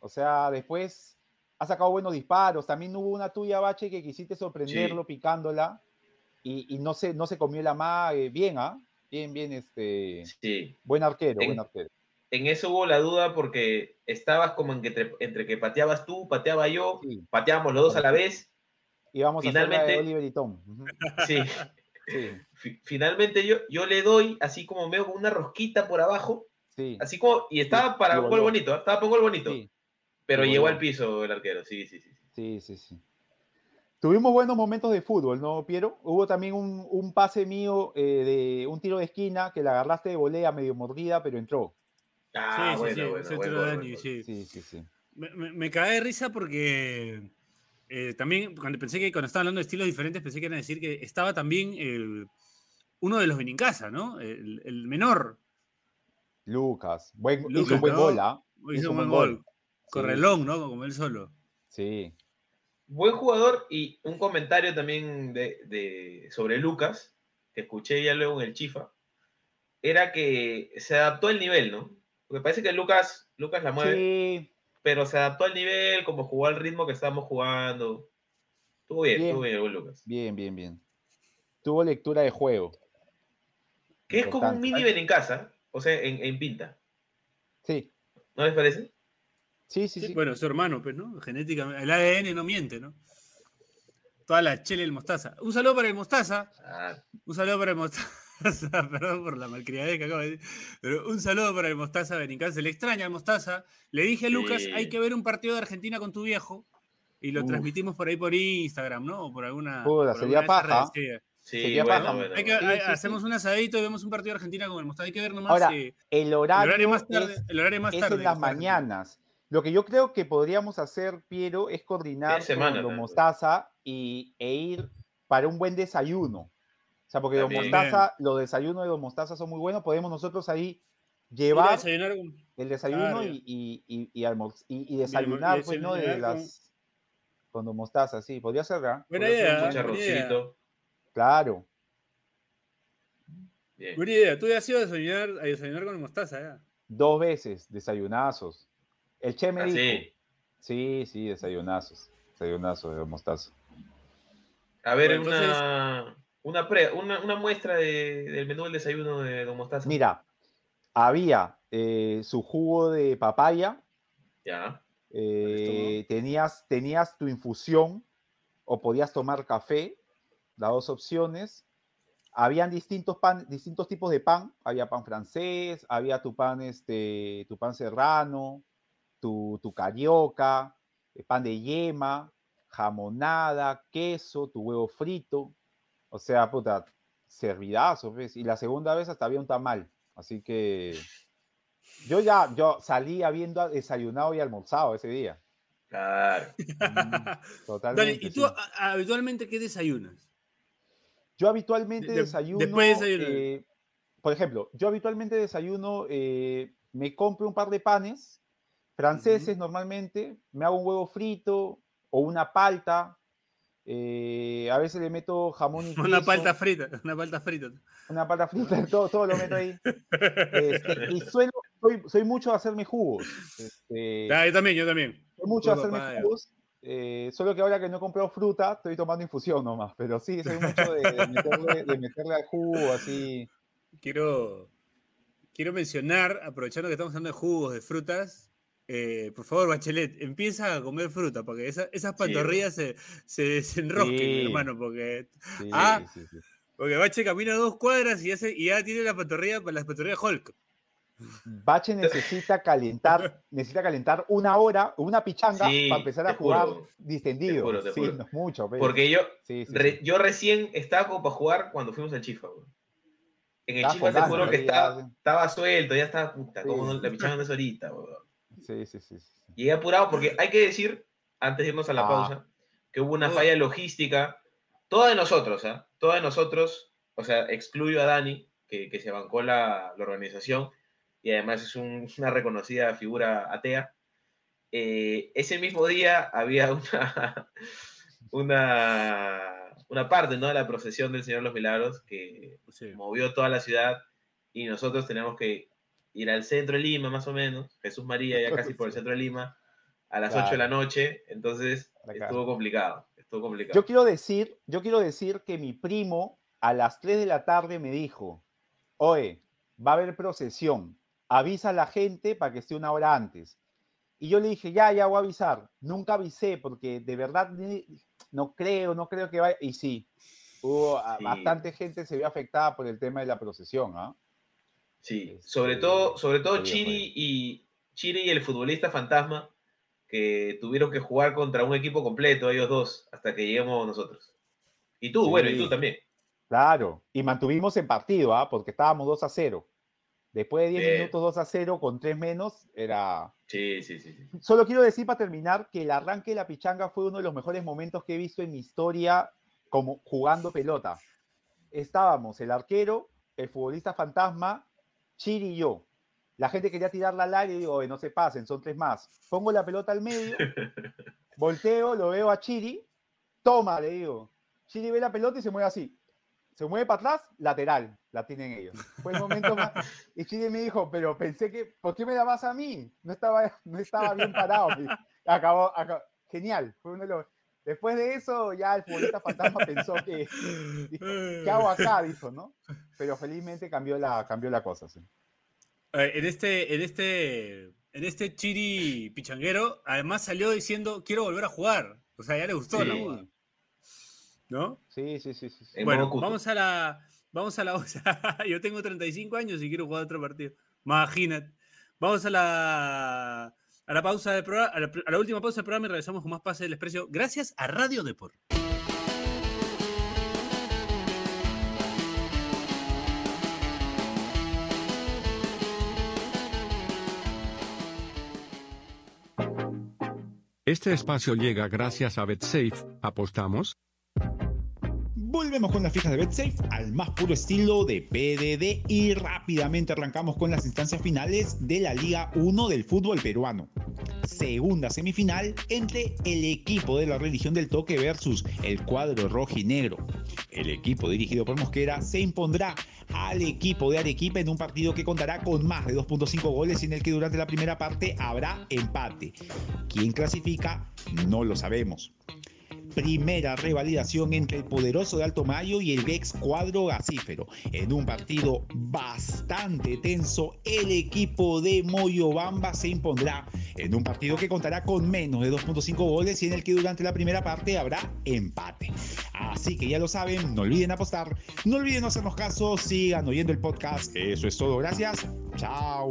O sea, después ha sacado buenos disparos. También hubo una tuya, Bache, que quisiste sorprenderlo picándola y, y no, se, no se comió la ma eh, bien, ¿ah? Bien, bien, este. Sí. Buen arquero, En- buen arquero. En eso hubo la duda porque estabas como en que entre, entre que pateabas tú, pateaba yo, Sí. pateábamos los dos a la vez. Y vamos a hacer la de finalmente- Oliver y Tom. Sí. Sí, Fi- Finalmente yo, yo le doy así como medio con una rosquita por abajo, sí. así como, y estaba para un gol bonito, ¿eh? estaba para un gol bonito, Sí, pero llegó al piso el arquero, sí, sí, sí. sí. sí. Tuvimos buenos momentos de fútbol, ¿no, Piero? Hubo también un, un pase mío eh, de un tiro de esquina que la agarraste de volea medio mordida, pero entró. Ah, sí, bueno, sí, sí, bueno, Dani, sí. Sí, sí, sí. Me, me, de risa porque eh, también cuando pensé que cuando estaba hablando de estilos diferentes pensé que iban a decir que estaba también el, uno de los Benincasa, ¿no? El, el menor. Lucas, buen, hizo Lucas, un buen ¿no? gol, ¿ah? Hizo un buen gol. Correlón, ¿no? Como él solo. Sí, Buen jugador y un comentario también de, de- sobre Lucas, que escuché ya luego en el Chifa, era que se adaptó al nivel, ¿no? Porque parece que Lucas, Lucas la mueve, sí, pero se adaptó al nivel, como jugó al ritmo que estábamos jugando. Estuvo bien, Bien. estuvo bien el buen Lucas. bien, bien, bien. Tuvo lectura de juego. Que es como un mini en casa, o sea, en, en pinta. Sí, ¿No les parece? sí, sí, Sí, sí. Bueno, su hermano, pues, ¿no? Genéticamente. El ADN no miente, ¿no? Toda la chela y el mostaza. Un saludo para el mostaza. Ah, Un saludo para el mostaza. Perdón por la malcriadez que acabo de decir. Pero un saludo para el mostaza Benincasa. Se le extraña al mostaza. Le dije a Lucas, Sí. hay que ver un partido de Argentina con tu viejo. Y lo Uf. transmitimos por ahí por Instagram, ¿no? O por alguna. Puta, por sería alguna paja. redes, sí. sí, Sería bueno, paja. bueno, Hay que- bueno. hay- Sí, sí, hacemos sí. un asadito y vemos un partido de Argentina con el mostaza. Hay que ver nomás. Ahora, eh, el el horario, más tarde. es, el horario más es tarde en las mañanas. Lo que yo creo que podríamos hacer, Piero, es coordinar semana, con Don tal, Mostaza y, e ir para un buen desayuno. O sea, porque Don También. Mostaza, los desayunos de Don Mostaza son muy buenos. Podemos nosotros ahí llevar desayunar con- el desayuno Claro. y, y, y, y almor- y- y desayunar, pues, ¿no? De con- las... Con Don Mostaza, sí, podría ser, ¿verdad? Buena Podría ser idea, Un Claro. Bien. Buena idea. Tú ya has ido a desayunar, a desayunar con mostaza, ya. Dos veces, desayunazos. El Che me Ah, dijo. sí. Sí, sí, desayunazos. Desayunazos de Mostaza. A ver, Bueno, entonces- una, una, pre- una, una muestra de- del menú del desayuno de Don Mostaza. Mira, había eh, su jugo de papaya, Ya. eh, tenías, tenías tu infusión o podías tomar café, las dos opciones. Habían distintos, pan, distintos tipos de pan. Había pan francés, había tu pan, este, tu pan serrano, tu, tu carioca, eh, pan de yema, jamonada, queso, tu huevo frito. O sea, puta, servidazo, ¿ves? Y la segunda vez hasta había un tamal. Así que yo ya yo salí habiendo desayunado y almorzado ese día. Claro. Totalmente. Dani, ¿y tú sí. habitualmente qué desayunas? Yo habitualmente De- de- desayuno. después de eh, por ejemplo, yo habitualmente desayuno, eh, me compro un par de panes franceses normalmente, me hago un huevo frito o una palta. eh, a veces le meto jamón y Una palta frita, una palta frita. una palta frita, todo, todo lo meto ahí. Este, y suelo, soy, soy mucho de hacerme jugos. Este, Ah, yo también, yo también. soy mucho de hacerme jugos. Eh, solo que ahora que no he comprado fruta, estoy tomando infusión nomás. Pero sí, soy mucho de, de meterle, de meterle al jugo así. Quiero, quiero mencionar, aprovechando que estamos hablando de jugos, de frutas, eh, por favor, Bachelet, empieza a comer fruta, porque esa- esas pantorrillas se, se desenrosquen, Sí. hermano, porque, Sí, Ah. sí, sí. porque Bache camina dos cuadras y ya, se- y ya tiene la pantorrilla para las pantorrillas Hulk. Bache necesita calentar, necesita calentar una hora, una pichanga Sí, para empezar a te jugar juro, distendido. juro, te sí, juro. no es mucho. pero- Porque yo, sí, sí, re- sí. yo recién estaba como para jugar cuando fuimos al Chifa, güey. En el Chifa te juro que ya, estaba, ya. estaba suelto, ya estaba puta, Sí. como no- la pichanga no es ahorita, güey. Sí, sí, sí, sí. Llegué apurado porque hay que decir, antes de irnos a la Ah. pausa, que hubo una falla logística, toda de nosotros, ¿ah? Toda de nosotros, o sea, excluyo a Dani, que, que se bancó la, la organización, y además es un- una reconocida figura atea. Eh, ese mismo día había una, una, una parte ¿no? de la procesión del Señor de los Milagros que Sí. movió toda la ciudad y nosotros tenemos que ir al centro de Lima, más o menos, Jesús María, ya casi por el centro de Lima, a las 8 de la noche, entonces Acá. estuvo complicado, estuvo complicado. Yo quiero decir, yo quiero decir que mi primo a las 3 de la tarde me dijo, oye, va a haber procesión, avisa a la gente para que esté una hora antes. Y yo le dije, ya, ya voy a avisar. Nunca avisé porque de verdad no creo, no creo que vaya. Y sí, hubo a- Sí. bastante gente se vio afectada por el tema de la procesión. ¿ah? Sí, Este, sobre todo, sobre todo Chiri y Chiri y el futbolista fantasma que tuvieron que jugar contra un equipo completo, ellos dos, hasta que lleguemos nosotros. Y tú, bueno, y tú también. Claro, y mantuvimos en partido, ¿ah? porque estábamos 2 a 0. Después de 10 Bien. minutos 2 a 0 con 3 menos, era, Sí, sí, sí. sí. Solo quiero decir para terminar que el arranque de la pichanga fue uno de los mejores momentos que he visto en mi historia como jugando pelota. Estábamos el arquero, el futbolista fantasma, Chiri y yo. La gente quería tirarla al aire y digo, "Oye, no se pasen, son tres más. Pongo la pelota al medio, volteo, lo veo a Chiri, toma, le digo. Chiri ve la pelota y se mueve así. Se mueve para atrás, lateral, la tienen ellos. Fue el momento más. Y Chiri me dijo, pero pensé que, ¿por qué me la vas a mí? No estaba, no estaba bien parado. Acabó, acabó- Genial. Fue uno de los- Después de eso, ya el futbolista fantasma pensó que, dijo, ¿qué hago acá? Dijo, ¿no? Pero felizmente cambió la, cambió la cosa. sí. Eh, En este, en este, en este Chiri pichanguero, además salió diciendo quiero volver a jugar. O sea, ya le gustó la Sí. ¿No? Sí, sí, sí, sí. sí. En bueno, vamos a la. Vamos a la. o sea, yo tengo 35 años y quiero jugar otro partido. Imagínate. Vamos a la. A la pausa del programa, a la, a la última pausa del programa y regresamos con más pase del desprecio. Gracias a Radio Deport. Este espacio llega gracias a BetSafe. ¿Apostamos? Volvemos con las fijas de BetSafe al más puro estilo de PDD y rápidamente arrancamos con las instancias finales de la Liga 1 del fútbol peruano. Segunda semifinal entre el equipo de la religión del toque versus el cuadro rojo y negro. El equipo dirigido por Mosquera se impondrá al equipo de Arequipa en un partido que contará con más de 2.5 goles y en el que durante la primera parte habrá empate. ¿Quién clasifica? No lo sabemos. Primera revalidación entre el poderoso de Alto Mayo y el ex cuadro gasífero. En un partido bastante tenso, el equipo de Moyobamba se impondrá en un partido que contará con menos de 2.5 goles y en el que durante la primera parte habrá empate. Así que ya lo saben, no olviden apostar, no olviden hacernos caso, sigan oyendo el podcast. Eso es todo, gracias. Chao.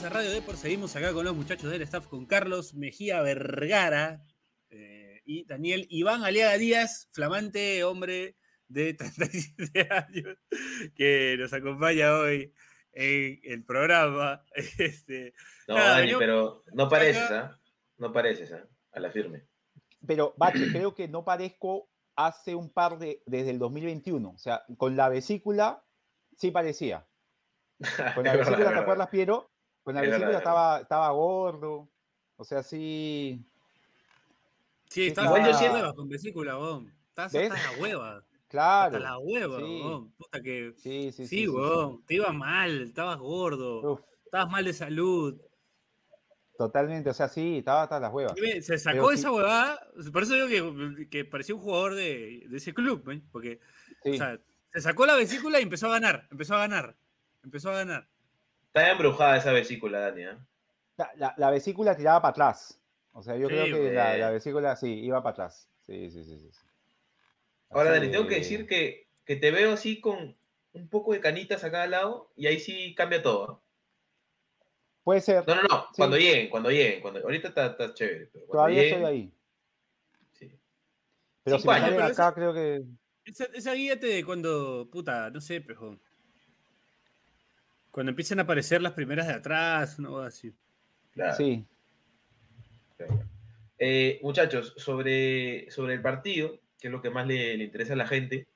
Gracias a Radio Depor. Seguimos acá con los muchachos del staff, con Carlos Mejía Vergara eh, y Daniel Iván Aliaga Díaz, flamante hombre de 37 años, que nos acompaña hoy en el programa. Este, No, Nada, Dani, yo- pero no pareces, acá- ¿ah? No pareces, ¿ah? A la firme. Pero, Bache, creo que no parezco hace un par de, desde el 2021. O sea, con la vesícula sí parecía. Con la vesícula, es ¿te acuerdas, Piero? Con la Es verdad, vesícula es estaba, estaba gordo. O sea, sí. sí, estás Igual yo con vesícula, vos. Estás ¿Ves? hasta la hueva. Claro. Hasta la hueva, sí. Puta que. Sí, sí, Sí, sí. Te iba mal, estabas gordo, Uf, estabas mal de salud. totalmente. O sea, sí, estaba hasta las huevas. Se sacó Pero sí- esa huevada. Por eso digo que, que parecía un jugador de, de ese club, ¿ven? Porque Sí. o sea, se sacó la vesícula y empezó a ganar. Empezó a ganar. Empezó a ganar. Está embrujada esa vesícula, Dani, ¿ah? La, la- la vesícula tiraba para atrás. O sea, yo Sí, creo que la, vesícula sí, iba para atrás. Sí, sí, sí. Ahora, Dani, tengo que decir que, que te veo así con un poco de canitas acá al lado y ahí sí cambia todo. ¿ah? Puede ser. No, no, no. Sí. Cuando lleguen, cuando lleguen. Cuando... Ahorita está, está chévere. Pero cuando Todavía lleguen, estoy ahí. sí. Pero Cinco si años, pero acá, esa- creo que. Esa, esa guíate de cuando, puta, no sé, pero. Cuando empiezan a aparecer las primeras de atrás, no así. Claro, Sí. Eh, muchachos, sobre, sobre el partido, que es lo que más le, le interesa a la gente,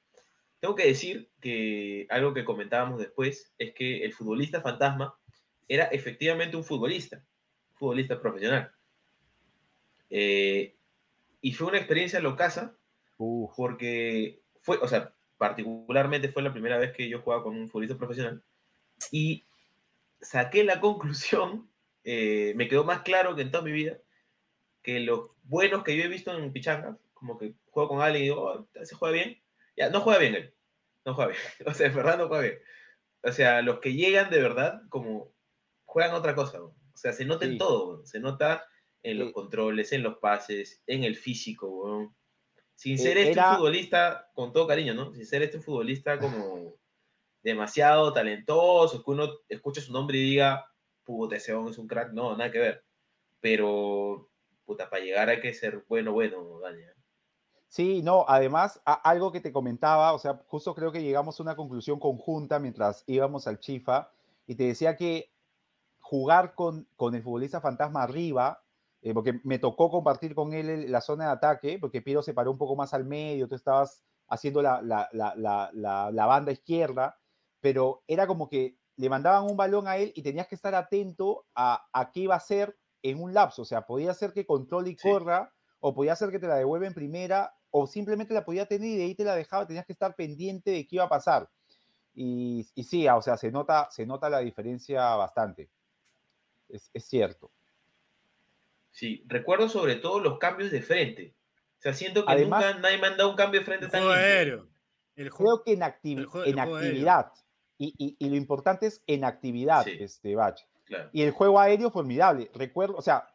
tengo que decir que algo que comentábamos después es que el futbolista fantasma era efectivamente un futbolista, un futbolista profesional. Eh, y fue una experiencia locaza Uf. porque fue, o sea, particularmente fue la primera vez que yo jugaba con un futbolista profesional y saqué la conclusión, eh, me quedó más claro que en toda mi vida, que los buenos que yo he visto en Pichanga, como que juego con alguien y digo, "Oh, se juega bien, ya, no juega bien él, no juega bien, o sea, en no juega bien. O sea, los que llegan de verdad, como juegan otra cosa, o sea, se nota en Sí. todo, ¿no? se nota en los Sí. controles, en los pases, en el físico, weón. Sin Eh, ser este era- un futbolista, con todo cariño, ¿no? Sin ser este un futbolista como demasiado talentoso, que uno escuche su nombre y diga, puta, ese es un crack, no, nada que ver. Pero, puta, para llegar hay que ser bueno, bueno, Dani. ¿eh? Sí, no, además, algo que te comentaba, o sea, justo creo que llegamos a una conclusión conjunta mientras íbamos al Chifa, y te decía que jugar con, con el futbolista fantasma arriba, eh, porque me tocó compartir con él la zona de ataque, porque Piero se paró un poco más al medio, tú estabas haciendo la- la- la- la banda izquierda, pero era como que le mandaban un balón a él y tenías que estar atento a, a qué iba a hacer en un lapso, o sea, podía ser que controle y Sí. corra, o podía ser que te la devuelva en primera, o simplemente la podía tener y de ahí te la dejaba, tenías que estar pendiente de qué iba a pasar. Y, y sí, o sea, se nota, se nota la diferencia bastante. Es, es cierto. Sí, recuerdo sobre todo los cambios de frente. O sea, siento que Además- nunca nadie me ha dado un cambio de frente tan aéreo. El juego, Creo que en, activi- el juego- en el juego aéreo. Y, y- y lo importante es en actividad, Sí. este Bach. Claro. Y el juego aéreo formidable. Recuerdo, o sea,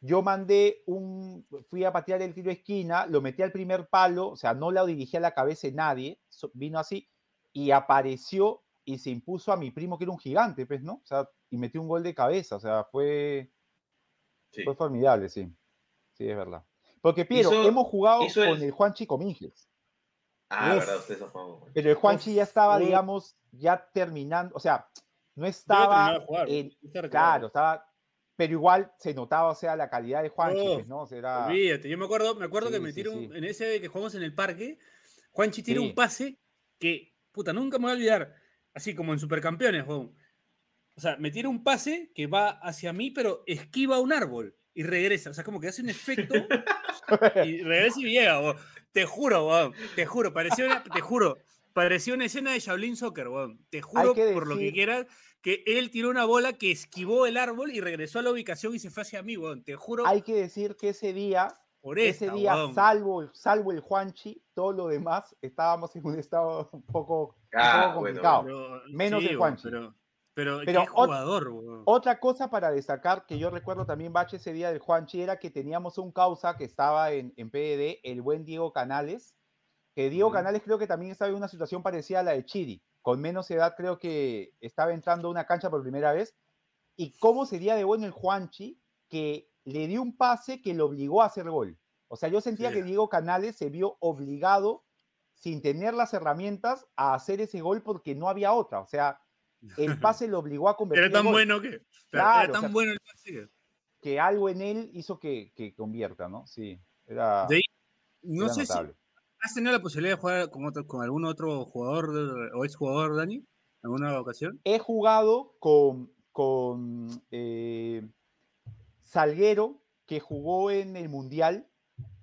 yo mandé un, fui a patear el tiro de esquina, lo metí al primer palo, o sea, no lo dirigí a la cabeza de nadie, vino así y apareció y se impuso a mi primo que era un gigante, pues, ¿no? O sea, y metió un gol de cabeza, o sea, fue, Sí. fue formidable, sí. Sí, es verdad. Porque, Piero, Hizo- hemos jugado el- con el Juanchi Cominges, Ah, Uf. verdad, ustedes son famosos. pero el Juanchi ya estaba, uf. digamos, ya terminando, o sea, no estaba jugar, en. Claro, estaba. Pero igual se notaba, o sea, la calidad de Juanchi, Oh, pues, ¿no? O sea, era- Olvídate, yo me acuerdo, me acuerdo que Sí, me sí, tiró sí. en ese que jugamos en el parque, Juanchi tira Sí. un pase que, puta, nunca me voy a olvidar. Así como en Supercampeones, o sea, me tira un pase que va hacia mí, pero esquiva un árbol y regresa. O sea, como que hace un efecto y regresa y llega, weón. Te juro, weón. Te juro, parecía una, te juro, parecía una escena de Shaolin Soccer, weón. Te juro, por lo que quieras, que él tiró una bola que esquivó el árbol y regresó a la ubicación y se fue hacia mí, weón. Te juro, Hay que decir que ese día, por ese día, weón. salvo, salvo el Juanchi, todo lo demás estábamos en un estado un poco, un Ah, bueno, complicado. Pero- Menos el Juanchi. Pero, pero, Pero qué jugador. Otra cosa para destacar que yo recuerdo también, Bache, ese día del Juanchi, era que teníamos un causa que estaba en, en PDD, el buen Diego Canales, que Diego. Canales creo que también estaba en una situación parecida a la de Chiri, con menos edad creo que estaba entrando a una cancha por primera vez, y cómo sería de bueno el Juanchi que le dio un pase que lo obligó a hacer gol. O sea, yo sentía Sí. que Diego Canales se vio obligado, sin tener las herramientas, a hacer ese gol porque no había otra. O sea, el pase lo obligó a convertir Era en tan gol bueno que. Claro, era o tan sea, bueno el pase que- que algo en él hizo que, que convierta, ¿no? Sí, era, De ahí, No era sé notable. si. ¿Has tenido la posibilidad de jugar con, otro, con algún otro jugador o exjugador, Dani? ¿Alguna ocasión? He jugado con, con eh, Salguero, que jugó en el Mundial,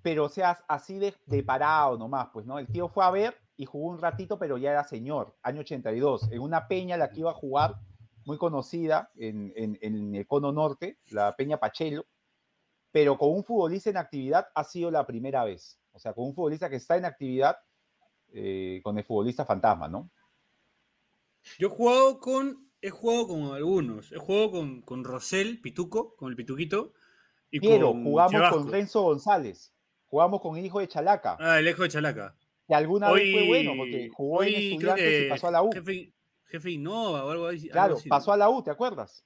pero o sea, así de, de parado nomás, pues, ¿no? El tío fue a ver y jugó un ratito, pero ya era señor, año 82, en una peña la que iba a jugar, muy conocida en, en- en el Cono Norte, la Peña Pachelo, pero con un futbolista en actividad ha sido la primera vez. O sea, con un futbolista que está en actividad eh, con el futbolista fantasma, ¿no? Yo he jugado con. He jugado con algunos. He jugado con, con Rosel, Pituco, con el Pituquito. Y Pero con jugamos con Renzo González, jugamos con el hijo de Chalaca, Ah, el hijo de Chalaca. Que alguna Hoy, vez fue bueno, porque jugó en Estudiantes y que pasó a la U. Jefe, jefe Innova o algo así. claro, así, pasó a la U, ¿te acuerdas?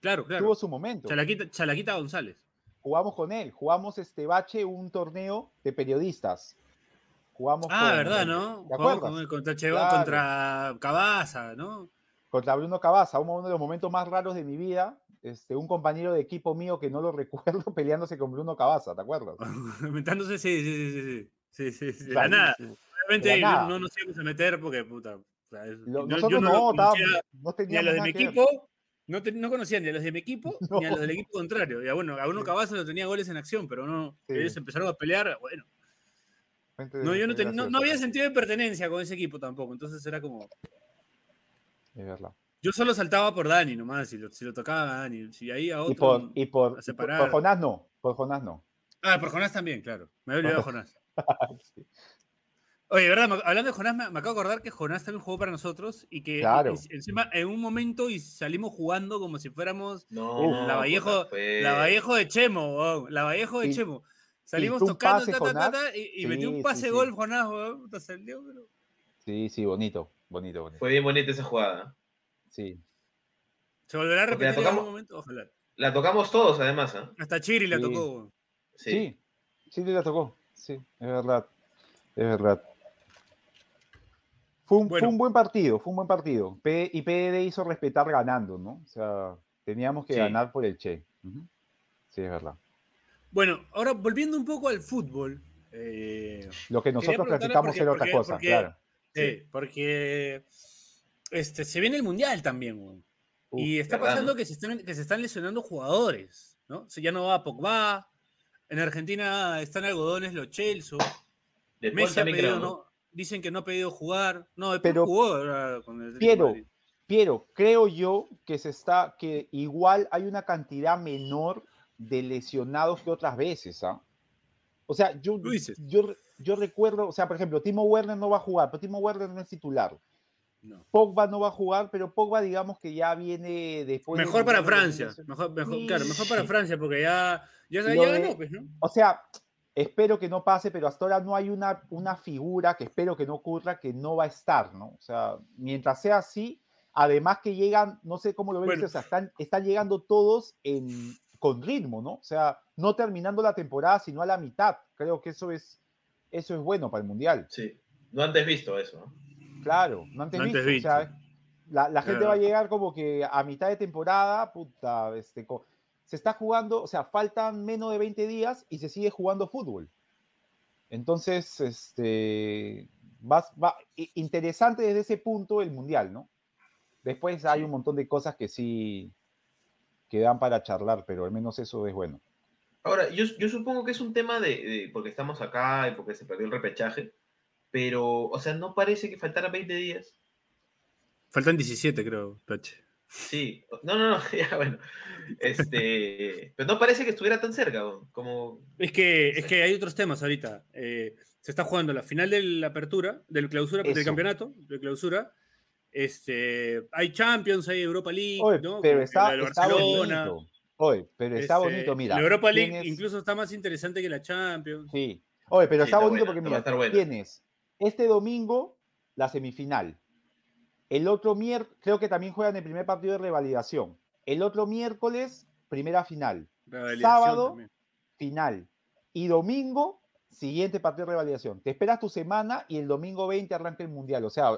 Claro, claro. Tuvo su momento. Chalaquita, Chalaquita González. Jugamos con él, jugamos este bache un torneo de periodistas. Jugamos Ah, con- verdad, ¿no? ¿Te acuerdas? con contra Cheva, Claro. contra Cabaza, ¿no? Contra Bruno Cabaza, uno de los momentos más raros de mi vida. Este, un compañero de equipo mío que no lo recuerdo peleándose con Bruno Cabaza, ¿te acuerdas? Inventándose, sí, sí, sí, sí, sí. Sí, sí, sí, de la nada. De la no, nada. no nos íbamos a meter porque, puta. o sea, es- Lo- yo- no, no, conocía no ni a los de mi ver. equipo, no, te- no conocía ni a los de mi equipo ni a No. los del equipo contrario. Y a, bueno, a uno Cabaza lo tenía goles en acción, pero no. Sí. Ellos empezaron a pelear, bueno. No, yo no, ten- no, no había sentido de pertenencia con ese equipo tampoco. Entonces era como. Es verdad. Yo solo saltaba por Dani nomás, si lo, si lo tocaba a Dani. Si ahí a otro. Y por, y por, a por, separar. por Jonás no, por Jonás no. Ah, por Jonás también, claro. Me había olvidado Jonás. Sí. Oye, ¿verdad? Hablando de Jonás, me, me acabo de acordar que Jonás también jugó para nosotros y que Claro. encima en un momento y salimos jugando como si fuéramos No, la Vallejo, la Vallejo de Chemo, la Vallejo de Y- Chemo. Salimos tocando pase, ta, ta, ta, Jonás. ta, y, y metió un pase sí. gol Jonás. Puta, salió, pero- Sí, sí, bonito, bonito, bonito. Fue bien bonita esa jugada. Sí. Se volverá a la repetir en algún tocamos- momento, ojalá. La tocamos todos, además. ¿ah? Hasta Chiri la Sí. tocó, weón. Sí. Sí, sí, le tocó. Sí, es verdad. Es verdad. Fue un, fue un buen partido, fue un buen partido. P- y PDD hizo respetar ganando, ¿no? O sea, teníamos que Sí. ganar por el Che. Sí, es verdad. Bueno, ahora volviendo un poco al fútbol. eh, Lo que nosotros practicamos era otra cosa, porque- claro. Sí, porque este, se viene el mundial también. Uf, y está ¿verdad, pasando que se, están, que se están lesionando jugadores, ¿no? O sea, ya no va Pogba. En Argentina están algodones los Chelsea. Messi ha pedido, dicen que no ha pedido jugar. No, Pero- jugó con el Piero. Piero, creo yo que se está, que igual hay una cantidad menor de lesionados que otras veces, ¿ah? O sea, yo, yo, yo recuerdo, o sea, por ejemplo, Timo Werner no va a jugar, pero Timo Werner no es titular. No. Pogba no va a jugar, pero Pogba digamos que ya viene después. Mejor para Francia. 2018. Mejor, mejor, Sí, claro, mejor para. Francia, porque ya, ya, ya Lo de- ganó, pues, ¿no? O sea, espero que no pase, pero hasta ahora no hay una, una figura que espero que no ocurra que no va a estar, ¿no? O sea, mientras sea así, además que llegan, no sé cómo lo ven, Bueno. o sea, están, están llegando todos en, con ritmo, ¿no? O sea, no terminando la temporada, sino a la mitad. Creo que eso es, eso es bueno para el Mundial. Sí. No antes visto eso. ¿no? Claro, no antes, No antes visto, o sea, la, la gente Claro. va a llegar como que a mitad de temporada, puta, este, co- se está jugando, o sea, faltan menos de 20 días y se sigue jugando fútbol. Entonces, este, vas- va, i- interesante desde ese punto el mundial, ¿no? Después hay un montón de cosas que sí que dan para charlar, pero al menos eso es bueno. Ahora, yo, yo supongo que es un tema de, de- porque estamos acá y porque se perdió el repechaje, pero, o sea, no parece que faltara 20 días. Faltan 17, creo, Pache. Sí, no, no, no, ya bueno. Este, pero no parece que estuviera tan cerca, ¿no? como Es que, es que hay otros temas ahorita. Eh, se está jugando la final de la apertura, del clausura, del Eso. campeonato, de clausura. Este, hay Champions, hay Europa League, Oye, ¿no? pero Como está, la del está bonito. Oye, pero está Este, bonito, mira. La Europa League tienes- incluso está más interesante que la Champions. Sí. Oye, pero Sí, está está bonito buena, porque mira, estar buena. tienes este domingo la semifinal. El otro miércoles, creo que también juegan el primer partido de revalidación. El otro miércoles, primera final. Sábado, también. Final. Y domingo, siguiente partido de revalidación. Te esperas tu semana y el domingo 20 arranca el mundial. O sea,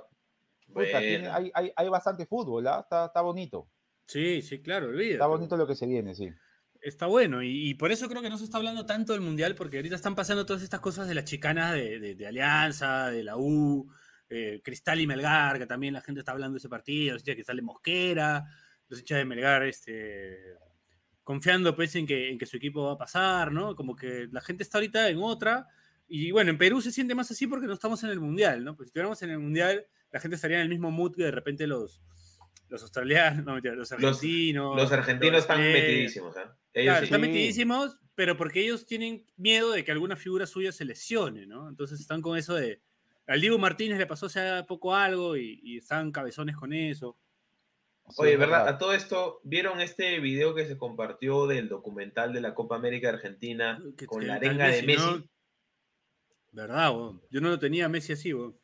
puta, tiene- Bueno. hay, hay- hay bastante fútbol, ¿ah? está, está bonito. Sí, sí, claro, olvídate. Está bonito lo que se viene, sí. Está bueno, y, y por eso creo que no se está hablando tanto del Mundial, porque ahorita están pasando todas estas cosas de las chicanas de, de- de Alianza, de la U, eh, Cristal y Melgar, que también la gente está hablando de ese partido, los hinchas de Cristal de Mosquera, los hinchas de Melgar este, confiando pues, en, que, en que su equipo va a pasar, ¿no? Como que la gente está ahorita en otra, y bueno, en Perú se siente más así porque no estamos en el Mundial, ¿no? Pues si estuviéramos en el Mundial, la gente estaría en el mismo mood que de repente los, los australianos, no, los argentinos. los argentinos están metidísimos. Ellos Claro, sí. están metidísimos, pero porque ellos tienen miedo de que alguna figura suya se lesione, ¿no? Entonces están con eso de. Al Diego Martínez le pasó hace poco algo y, y están cabezones con eso. Sí, Oye, ¿verdad? A todo esto, ¿vieron este video que se compartió del documental de la Copa América de Argentina Que- con que la arenga de Messi? ¿no? ¿Verdad, weón? Yo no lo tenía a Messi así, weón.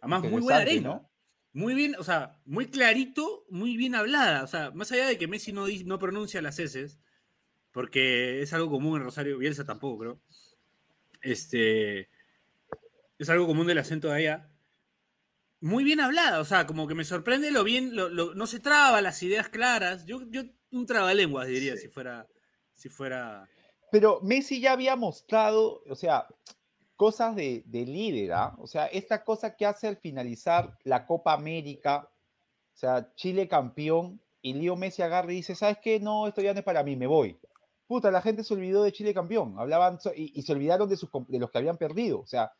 Además, muy buena arenga. ¿no? Muy bien, o sea, muy clarito, muy bien hablada. O sea, más allá de que Messi no, no pronuncia las S, porque es algo común en Rosario, Bielsa tampoco, creo. Este. Es algo común del acento de allá. Muy bien hablada, o sea, como que me sorprende lo bien, lo- lo- no se traba, las ideas claras. Yo, yo un trabalenguas diría Sí. si fuera, si fuera. Pero Messi ya había mostrado, o sea, cosas de, de líder, ¿ah? O sea, esta cosa que hace al finalizar la Copa América, o sea, Chile campeón, y Leo Messi agarra y dice, ¿sabes qué? No, esto ya no es para mí, me voy. Puta, la gente se olvidó de Chile campeón, hablaban y, y se olvidaron de, sus, de los que habían perdido, o sea,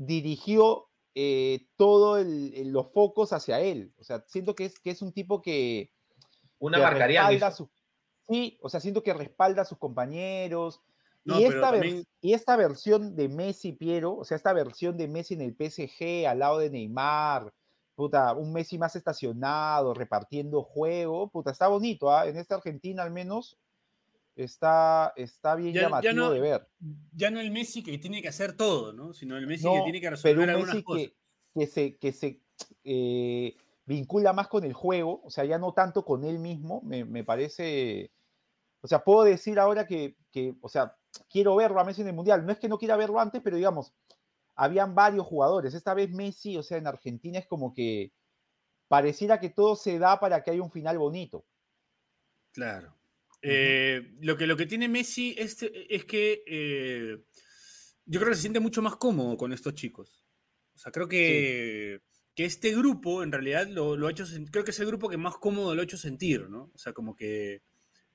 dirigió eh, todos los focos hacia él, o sea, siento que es, que es un tipo que, Una que marcaría Sí, o sea, siento que respalda a sus compañeros. No, y, esta también- y esta versión de Messi, Piero, o sea, esta versión de Messi en el PSG al lado de Neymar, puta, un Messi más estacionado, repartiendo juego, puta, está bonito, ¿ah? En esta Argentina al menos está, está bien Ya- ya llamativo no- de ver. Ya no el Messi que tiene que hacer todo, ¿no? Sino el Messi No, que tiene que pero resolver un algunas Messi cosas. que, que se, que se eh, vincula más con el juego, o sea, ya no tanto con él mismo, me, me parece, o sea, puedo decir ahora que, que, o sea, quiero verlo a Messi en el Mundial, no es que no quiera verlo antes, pero digamos, habían varios jugadores, esta vez Messi, o sea, en Argentina es como que pareciera que todo se da para que haya un final bonito. Claro. Eh, lo, que, lo que tiene Messi es, es que eh, yo creo que se siente mucho más cómodo con estos chicos. O sea, creo que, que este grupo en realidad lo, lo ha hecho, creo que es el grupo que más cómodo lo ha hecho sentir, ¿no? O sea, como que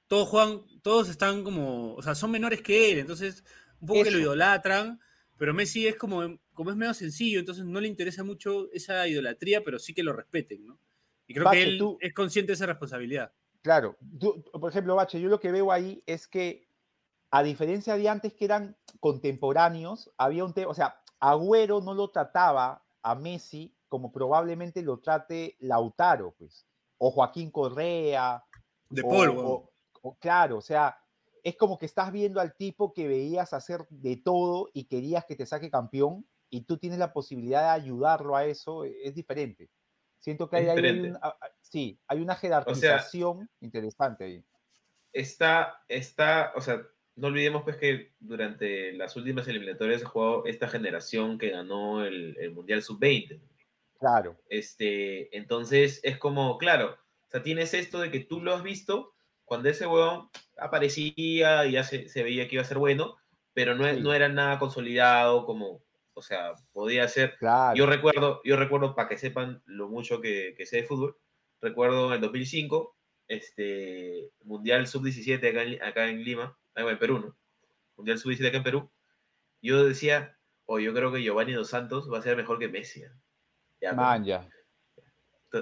todos juegan, todos están como, o sea, son menores que él, entonces un poco que lo idolatran, pero Messi es como, como es medio sencillo, entonces no le interesa mucho esa idolatría, pero sí que lo respeten, ¿no? Y creo que él tú- es consciente de esa responsabilidad. Claro, por ejemplo, Bache, yo lo que veo ahí es que, a diferencia de antes que eran contemporáneos, había un tema, o sea, Agüero no lo trataba a Messi como probablemente lo trate Lautaro, pues, o Joaquín Correa, De o- polvo. o- o- claro, o sea, es como que estás viendo al tipo que veías hacer de todo y querías que te saque campeón y tú tienes la posibilidad de ayudarlo a eso, e- es diferente. Siento que hay, hay un- sí, hay una jerarquización interesante ahí. está, está, o sea, no olvidemos pues que durante las últimas eliminatorias se jugó esta generación que ganó el, el Mundial Sub-20. Claro, Este, entonces es como, claro, o sea, tienes esto de que tú lo has visto cuando ese huevón aparecía y ya se, se veía que iba a ser bueno, pero no, Sí. no era nada consolidado como, o sea, podía ser claro. yo recuerdo, yo recuerdo, para que sepan lo mucho que, que sé de fútbol, recuerdo en 2005, este, Mundial Sub-17 acá, en- acá en Lima, ah, en Perú, ¿no? Mundial Sub-17 acá en Perú. Yo decía, o yo creo que Giovanni Dos Santos va a ser mejor que Messi. Ya, pues. Man, ya.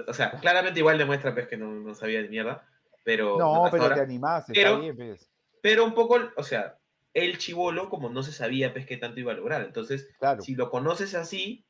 O sea, claramente igual demuestra pues, que no, no sabía de mierda, pero... No, pero ahora- te animaste, Pero- está bien, pues. pero un poco, o sea, el chivolo, como no se sabía pues qué tanto iba a lograr. Entonces, Claro. si lo conoces así,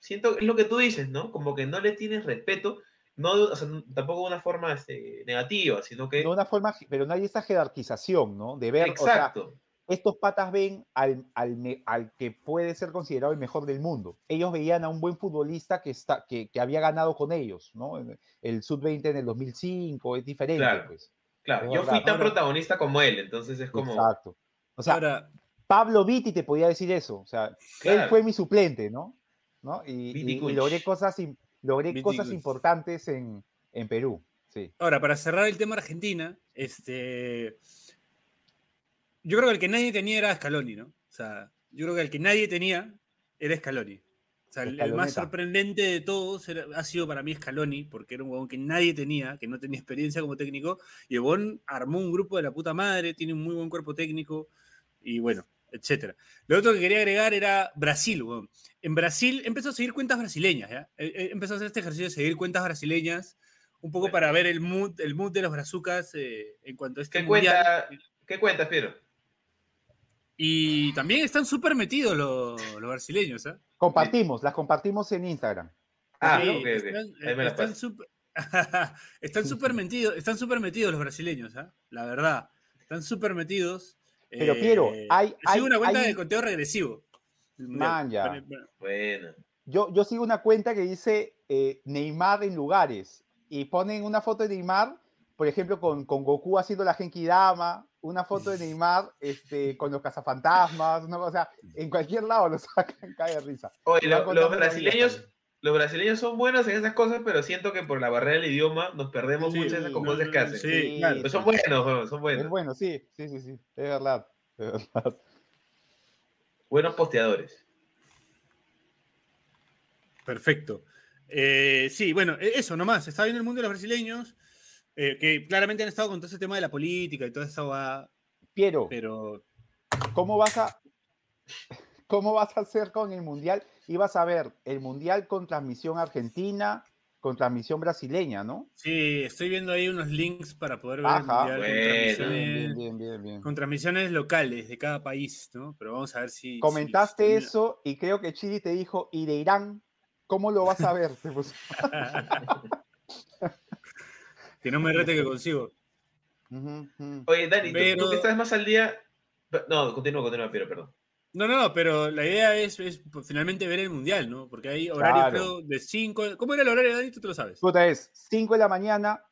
siento, es lo que tú dices, ¿no? Como que no le tienes respeto, no, o sea, tampoco de una forma este, negativa, sino que... De una forma, pero no hay esa jerarquización, ¿no? De ver, o sea, Exacto. estos patas ven al, al, al que puede ser considerado el mejor del mundo. Ellos veían a un buen futbolista que, está, que, que había ganado con ellos, ¿no? El Sub-20 en el 2005 es diferente, Claro. pues. Claro, yo fui tan protagonista como él, entonces es como... Exacto. O sea, Ahora, Pablo Vitti te podía decir eso. O sea, él fue mi suplente, ¿no? ¿No? Y, logré cosas, logré Viti cosas importantes en, en Perú. Sí. ahora, para cerrar el tema Argentina, este. Yo creo que el que nadie tenía era Scaloni, ¿no? O sea, yo creo que el que nadie tenía era Scaloni. O sea, el, el más sorprendente de todos era- ha sido para mí Scaloni, porque era un huevón que nadie tenía, que no tenía experiencia como técnico, y el armó un grupo de la puta madre, tiene un muy buen cuerpo técnico, y bueno, etcétera. Lo otro que quería agregar era Brasil. En Brasil empezó a seguir cuentas brasileñas, ¿ya? Eh, eh, Empezó a hacer este ejercicio de seguir cuentas brasileñas, un poco Bueno. para ver el mood, el mood de los brazucas eh, en cuanto a este ¿Qué mundial. cuenta, ¿Qué cuentas, Piero? Y también están súper metidos los, los brasileños, ¿ah? Compartimos, las compartimos en Instagram. Ah, Sí, están, pasas. súper- están súper metidos, están súper metidos los brasileños, ¿ah? La verdad. Están súper metidos. Pero, Piero, hay- sigo hay- una cuenta hay- de conteo regresivo. Man, ya. Bueno. Yo, yo sigo una cuenta que dice eh, Neymar en lugares y ponen una foto de Neymar, por ejemplo, con, con Goku haciendo la Genki Dama, una foto de Neymar este, con los cazafantasmas, una cosa, en cualquier lado lo sacan, cae de risa. Oye, lo- los brasileños. Los brasileños son buenos en esas cosas, pero siento que por la barrera del idioma nos perdemos Sí, muchas de esas cosas no, que hacen. sí, claro. Pero son buenos, son Es buenos. bueno, sí, sí, sí, sí, es verdad. es verdad. Buenos posteadores. Perfecto. Eh, sí, bueno, e- eso nomás. Está bien el mundo de los brasileños, eh, que claramente han estado con todo ese tema de la política y toda esa va, Piero, pero ¿cómo vas a cómo vas a hacer con el mundial? Ibas a ver el mundial con transmisión argentina, con transmisión brasileña, ¿no? sí, estoy viendo ahí unos links para poder ver Ajá. el mundial con Bueno. Transmisiones, bien, bien, bien. con transmisiones locales de cada país, ¿no? Pero vamos a ver si. Comentaste si- eso y creo que Chili te dijo, y de Irán, ¿cómo lo vas a ver? Que no me rete que consigo. Oye, Dani, tú- tú, Pero- que estás más al día. No, continúa, continúa, Piero, perdón. No, no, no, pero la idea es, es, pues, finalmente ver el mundial, ¿no? Porque hay horarios, Claro. de 5. ¿Cómo era el horario, Dani? Tú te lo sabes. Puta, es 5 de la mañana,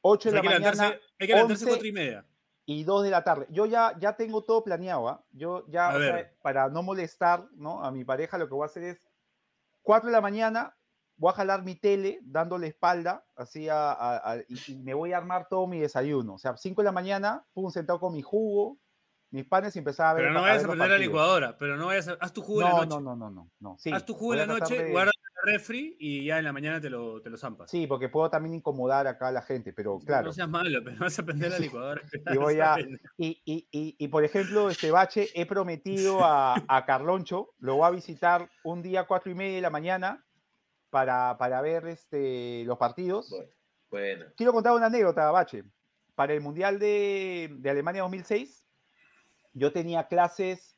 8 O de sea, hay, la que mañana hay que levantarse 11 cuatro y media. y 2 de la tarde. Yo ya, ya tengo todo planeado, ¿ah? Yo ya, o sea, para no molestar ¿no? a mi pareja, lo que voy a hacer es 4 de la mañana, voy a jalar mi tele dándole espalda, así a, a- a- y, y me voy a armar todo mi desayuno. O sea, 5 de la mañana, pum, sentado con mi jugo, mis panes y empezar a ver. Pero no a vayas a prender la licuadora, pero no vayas a. Haz tu jugo en la No, noche. no, no, no, no, no. Sí, Haz tu jugo en la a noche, de- guarda el refri y ya en la mañana te lo, te lo zampas. Sí, porque puedo también incomodar acá a la gente, pero claro. No seas malo, pero vas a prender la licuadora. Y voy a- Y, y, y, y, por ejemplo, este bache, he prometido a, a Carloncho, lo voy a visitar un día cuatro y media de la mañana para, para ver este, los partidos. Bueno, bueno. Quiero contar una anécdota, Bache. Para el Mundial de, de Alemania 2006, yo tenía clases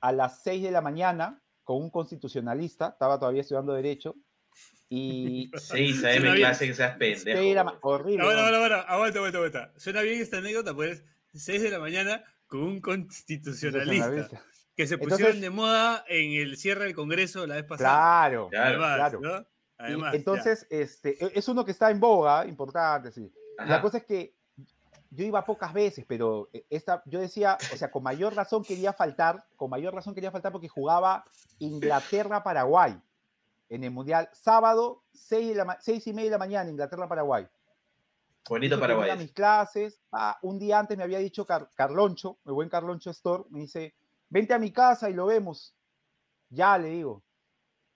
a las 6 de la mañana con un constitucionalista, estaba todavía estudiando Derecho, y 6 Suena AM bien. clase que seas pendejo. horrible. Ah, ¿no? bueno, bueno, aguanta, aguanta, aguanta. Suena bien esta anécdota, pues 6 de la mañana con un constitucionalista que se Entonces- pusieron de moda en el cierre del Congreso la vez pasada. Claro, Claro, Además, claro. ¿no? Además, ya. entonces, este, e- es uno que está en boga, importante, sí. Ajá. La cosa es que yo iba pocas veces, pero eh, esta, yo decía, o sea, con mayor razón quería faltar, con mayor razón quería faltar porque jugaba Inglaterra-Paraguay en el Mundial, sábado, 6, de la, y media de la mañana, Inglaterra-Paraguay. Bonito a Paraguay. mis clases, ah, un día antes me había dicho Car- Carloncho, el buen Carloncho Store, me dice, vente a mi casa y lo vemos. Ya, le digo.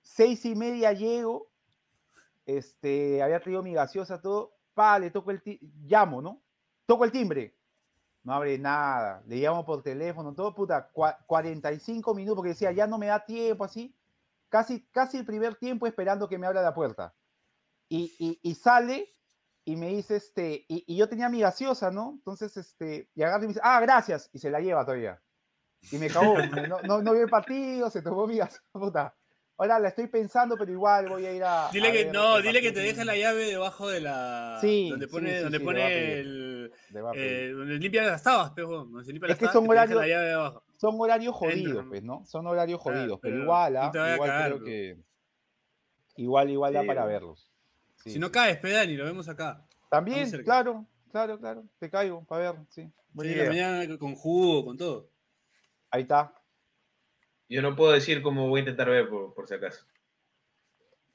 Seis y media llego, este, había traído mi gaseosa, todo, pa, le toco el llamo, ¿no? Toco el timbre, no abre nada, le llamo por teléfono, todo, puta, cua- 45 minutos, porque decía, ya no me da tiempo, así, casi, casi el primer tiempo esperando que me abra la puerta. Y, y, y sale y me dice, este, y, y yo tenía mi gaseosa, ¿no? Entonces, este, y agarra y me dice, ah, gracias, y se la lleva todavía. Y me cagó, no, no, no vio el partido, se tomó mi gaseosa, puta. Ahora la estoy pensando, pero igual voy a ir a. Dile a que ver no, dile que te deja la llave debajo de la. Sí, donde pone, sí, donde sí, pone el. Eh, donde limpia las tabas, pero donde se limpia Es las que tabas, son horarios- la llave debajo. Son horarios jodidos, pues, ¿no? Son horarios Claro, jodidos, pero pero igual, ¿ah? igual cagar, creo bro. que. Igual, igual da para bro. verlos. Sí, Si no caes, pedani, lo vemos acá. También, claro, claro, claro. Te caigo para ver, sí. Buena Sí, la mañana con jugo, con todo. Ahí está. Yo no puedo decir cómo voy a intentar ver, por, por si acaso.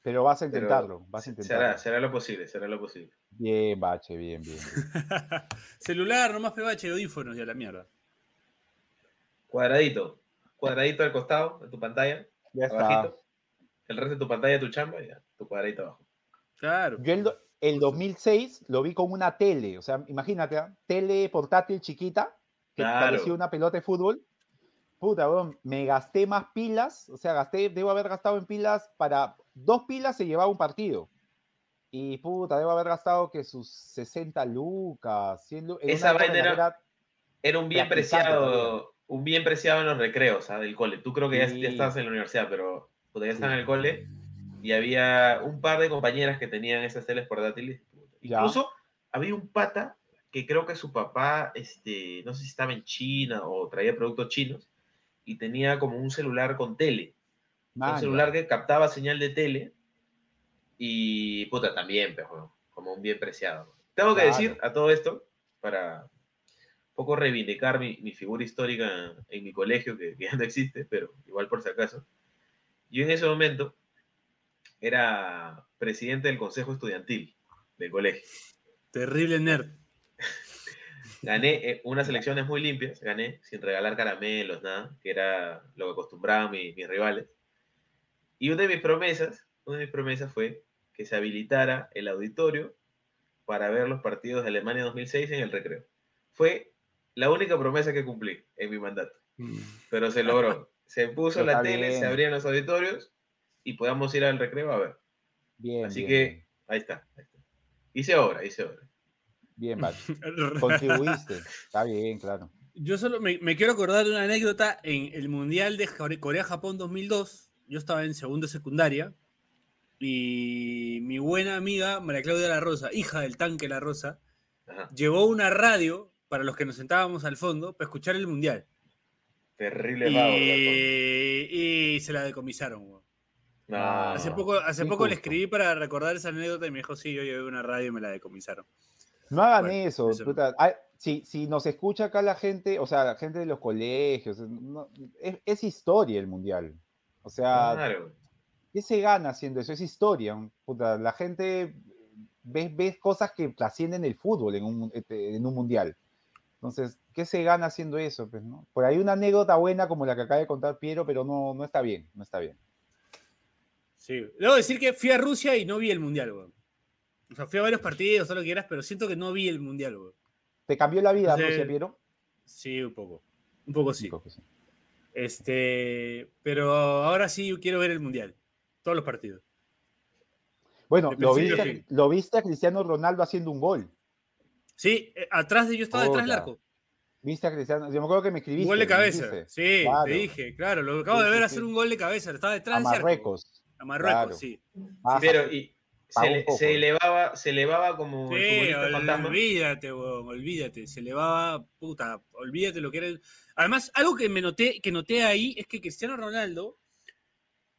Pero vas a Pero intentarlo, vas a intentarlo. será lo posible, será lo posible. Bien, bache, bien, bien. bien. Celular, nomás pebache, audífonos y a la mierda. Cuadradito. Cuadradito al costado de tu pantalla, Ya está. abajito. El resto de tu pantalla, tu chamba, y ya, tu cuadradito abajo. Claro. Yo el, do- el 2006 lo vi con una tele, o sea, imagínate, ¿ah? tele portátil chiquita, que Claro. parecía una pelota de fútbol. Puta, weón, me gasté más pilas, o sea, gasté, debo haber gastado en pilas para dos pilas se llevaba un partido. Y puta, debo haber gastado que sus 60 lucas, 100 lucas. Esa vaina era- era... Era un bien preciado, un bien preciado en los recreos, ¿ah? del cole. Tú creo que ya, ya Sí. estabas en la universidad, pero puta, ya estabas en el Sí. cole y había un par de compañeras que tenían esas teles portátiles. Ya. Incluso había un pata que creo que su papá, este, no sé si estaba en China o traía productos chinos y tenía como un celular con tele. un Man, celular que captaba señal de tele y puta también, pero como un bien preciado. Tengo que Claro. decir a todo esto, para un poco reivindicar mi, mi figura histórica en mi colegio, que, que ya no existe, pero igual por si acaso. Yo en ese momento era presidente del consejo estudiantil del colegio. Terrible nerd. Gané eh, unas elecciones muy limpias, gané sin regalar caramelos, nada, que era lo que acostumbraban mi- mis rivales. Y una de mis promesas, una de mis promesas fue que se habilitara el auditorio para ver los partidos de Alemania 2006 en el recreo. Fue la única promesa que cumplí en mi mandato, pero se logró. Se puso la está tele, se bien. abrían los auditorios y podíamos ir al recreo a ver. Bien, Así bien, que bien. ahí está, ahí está. Hice obra, hice obra. Bien, Bache. Contribuiste. Está bien, claro. Yo solo me, me quiero acordar de una anécdota en el Mundial de Core- Corea-Japón 2002. Yo estaba en segundo secundaria y mi buena amiga María Claudia La Rosa, hija del tanque La Rosa, Ajá. llevó una radio para los que nos sentábamos al fondo para escuchar el Mundial. Terrible Y, vago, Gastón. y se la decomisaron. No. Hace poco, hace poco le escribí para recordar esa anécdota y me dijo, sí, yo llevé una radio y me la decomisaron. No hagan Bueno, eso. eso no. puta. Ay, si, si nos escucha acá la gente, o sea, la gente de los colegios, no- es, es historia el mundial. O sea, Claro. ¿qué se gana haciendo eso? Es historia. puta. la gente ve, ve cosas que trascienden el fútbol en un, este, en un mundial. Entonces, ¿qué se gana haciendo eso? Pues, ¿no? Por ahí una anécdota buena como la que acaba de contar Piero, pero no, no está bien, no está bien. Sí. Debo decir que fui a Rusia y no vi el Mundial, weón. O sea, fui a varios partidos, todo lo que quieras, pero siento que no vi el Mundial. ¿Te cambió la vida, Sí. Rusia, Piero? Sí, un poco. Un poco sí. Este, pero ahora sí quiero ver el Mundial. Todos los partidos. Bueno, lo viste, fin. lo viste a Cristiano Ronaldo haciendo un gol. Sí, eh, atrás de yo estaba detrás del arco. Viste a Cristiano, yo me acuerdo que me Un escribiste. gol de cabeza. Sí, Claro. te dije, claro. Lo acabo Sí, de ver sí, hacer sí. un gol de cabeza. Estaba detrás de arco. Marruecos. A Marruecos, Claro. sí. Pero y se, elevaba, se elevaba como Sí, olvídate, weón, olvídate. Se elevaba, puta, olvídate lo que era. el- Además, algo que me noté, que noté ahí es que Cristiano Ronaldo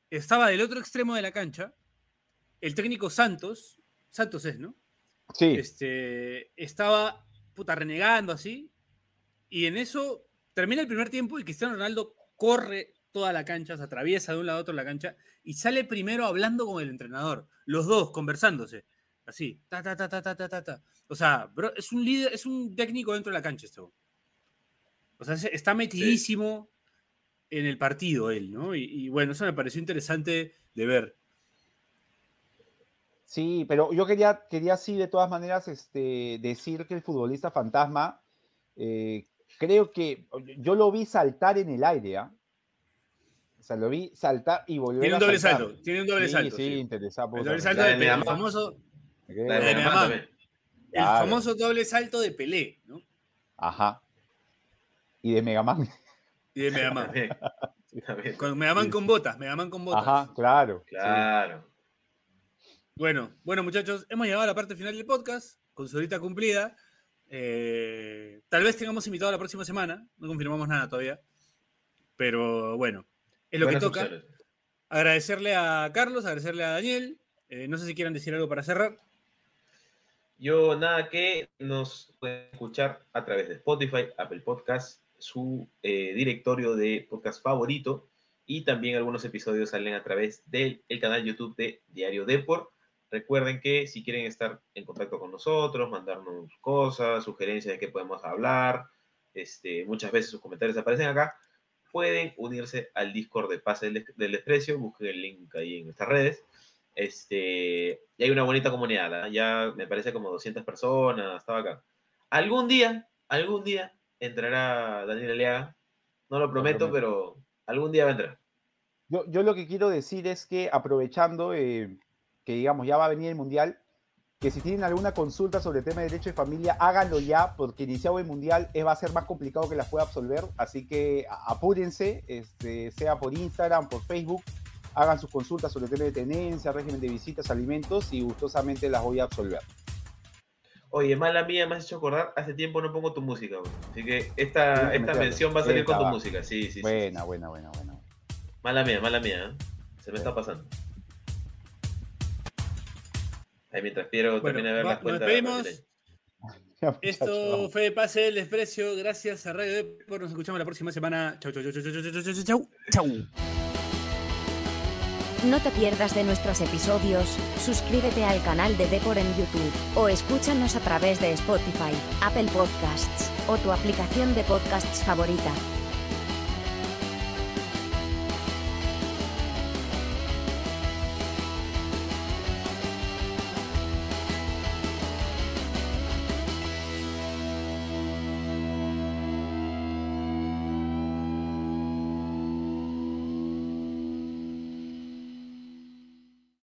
estaba del otro extremo de la cancha. El técnico Santos, Santos es, ¿no? Sí, Este, estaba puta renegando así. Y en eso termina el primer tiempo y Cristiano Ronaldo corre toda la cancha, se atraviesa de un lado a otro la cancha y sale primero hablando con el entrenador. Los dos conversándose. Así. Ta, ta, ta, ta, ta, ta, ta, ta. O sea, bro, es un líder, es un técnico dentro de la cancha este. weón. O sea, se- está metidísimo en el partido él, ¿no? Y, y bueno, eso me pareció interesante de ver. Sí, pero yo quería, quería sí, de todas maneras, este, decir que el futbolista fantasma, eh, creo que yo lo vi saltar en el aire, ¿ah? O sea, lo vi saltar y volver Tiene a un doble saltar. salto, tiene un doble sí, salto. Sí, sí. interesante. El doble salto de de Pelé, el famoso, de de el Claro. famoso doble salto de Pelé, ¿no? Ajá. Y de Megaman. Y de Megaman. Con Megaman con botas, Megaman con botas. Ajá, claro. sí. Claro. Bueno, bueno, muchachos, hemos llegado a la parte final del podcast, con su horita cumplida. Eh, tal vez tengamos invitado la próxima semana, no confirmamos nada todavía. Pero bueno, es lo Buenas que toca. opciones. Agradecerle a Carlos, agradecerle a Daniel. Eh, no sé si quieran decir algo para cerrar. Yo nada que nos pueden escuchar a través de Spotify, Apple Podcast, su eh, directorio de podcast favorito y también algunos episodios salen a través del el canal YouTube de Diario Deport. Recuerden que si quieren estar en contacto con nosotros, mandarnos cosas, sugerencias de qué podemos hablar, este, muchas veces sus comentarios aparecen acá, pueden unirse al Discord de Pase del, Des- del Desprecio, busquen el link ahí en nuestras redes. Este, y hay una bonita comunidad, ¿ah? ya me parece como 200 personas, estaba acá. Algún día, algún día entrará Daniel Aliaga, no lo prometo, prometo. pero algún día va a entrar. Yo, yo lo que quiero decir es que aprovechando eh, que digamos ya va a venir el mundial, que si tienen alguna consulta sobre el tema de derecho de familia, háganlo ya, porque iniciado el mundial va a ser más complicado que las pueda absolver, así que apúrense, este, sea por Instagram, por Facebook, hagan sus consultas sobre el tema de tenencia, régimen de visitas, alimentos y gustosamente las voy a absolver. Oye, mala mía, me has hecho acordar, hace tiempo no pongo tu música, güey. así que esta, esta mención va a salir Esta con tu va. música, sí, sí, sí, sí. Buena, buena, buena, buena. Mala mía, mala mía, ¿eh? se me está pasando. Ahí mientras Piero bueno, las cuentas. Nos despedimos. Esto fue Pase el Desprecio. Gracias a Radio Depor. Nos escuchamos la próxima semana. Chau, chau, chau, chau, chau, chau, chau, chau. chau. No te pierdas de nuestros episodios, suscríbete al canal de Depor en YouTube, o escúchanos a través de Spotify, Apple Podcasts, o tu aplicación de podcasts favorita.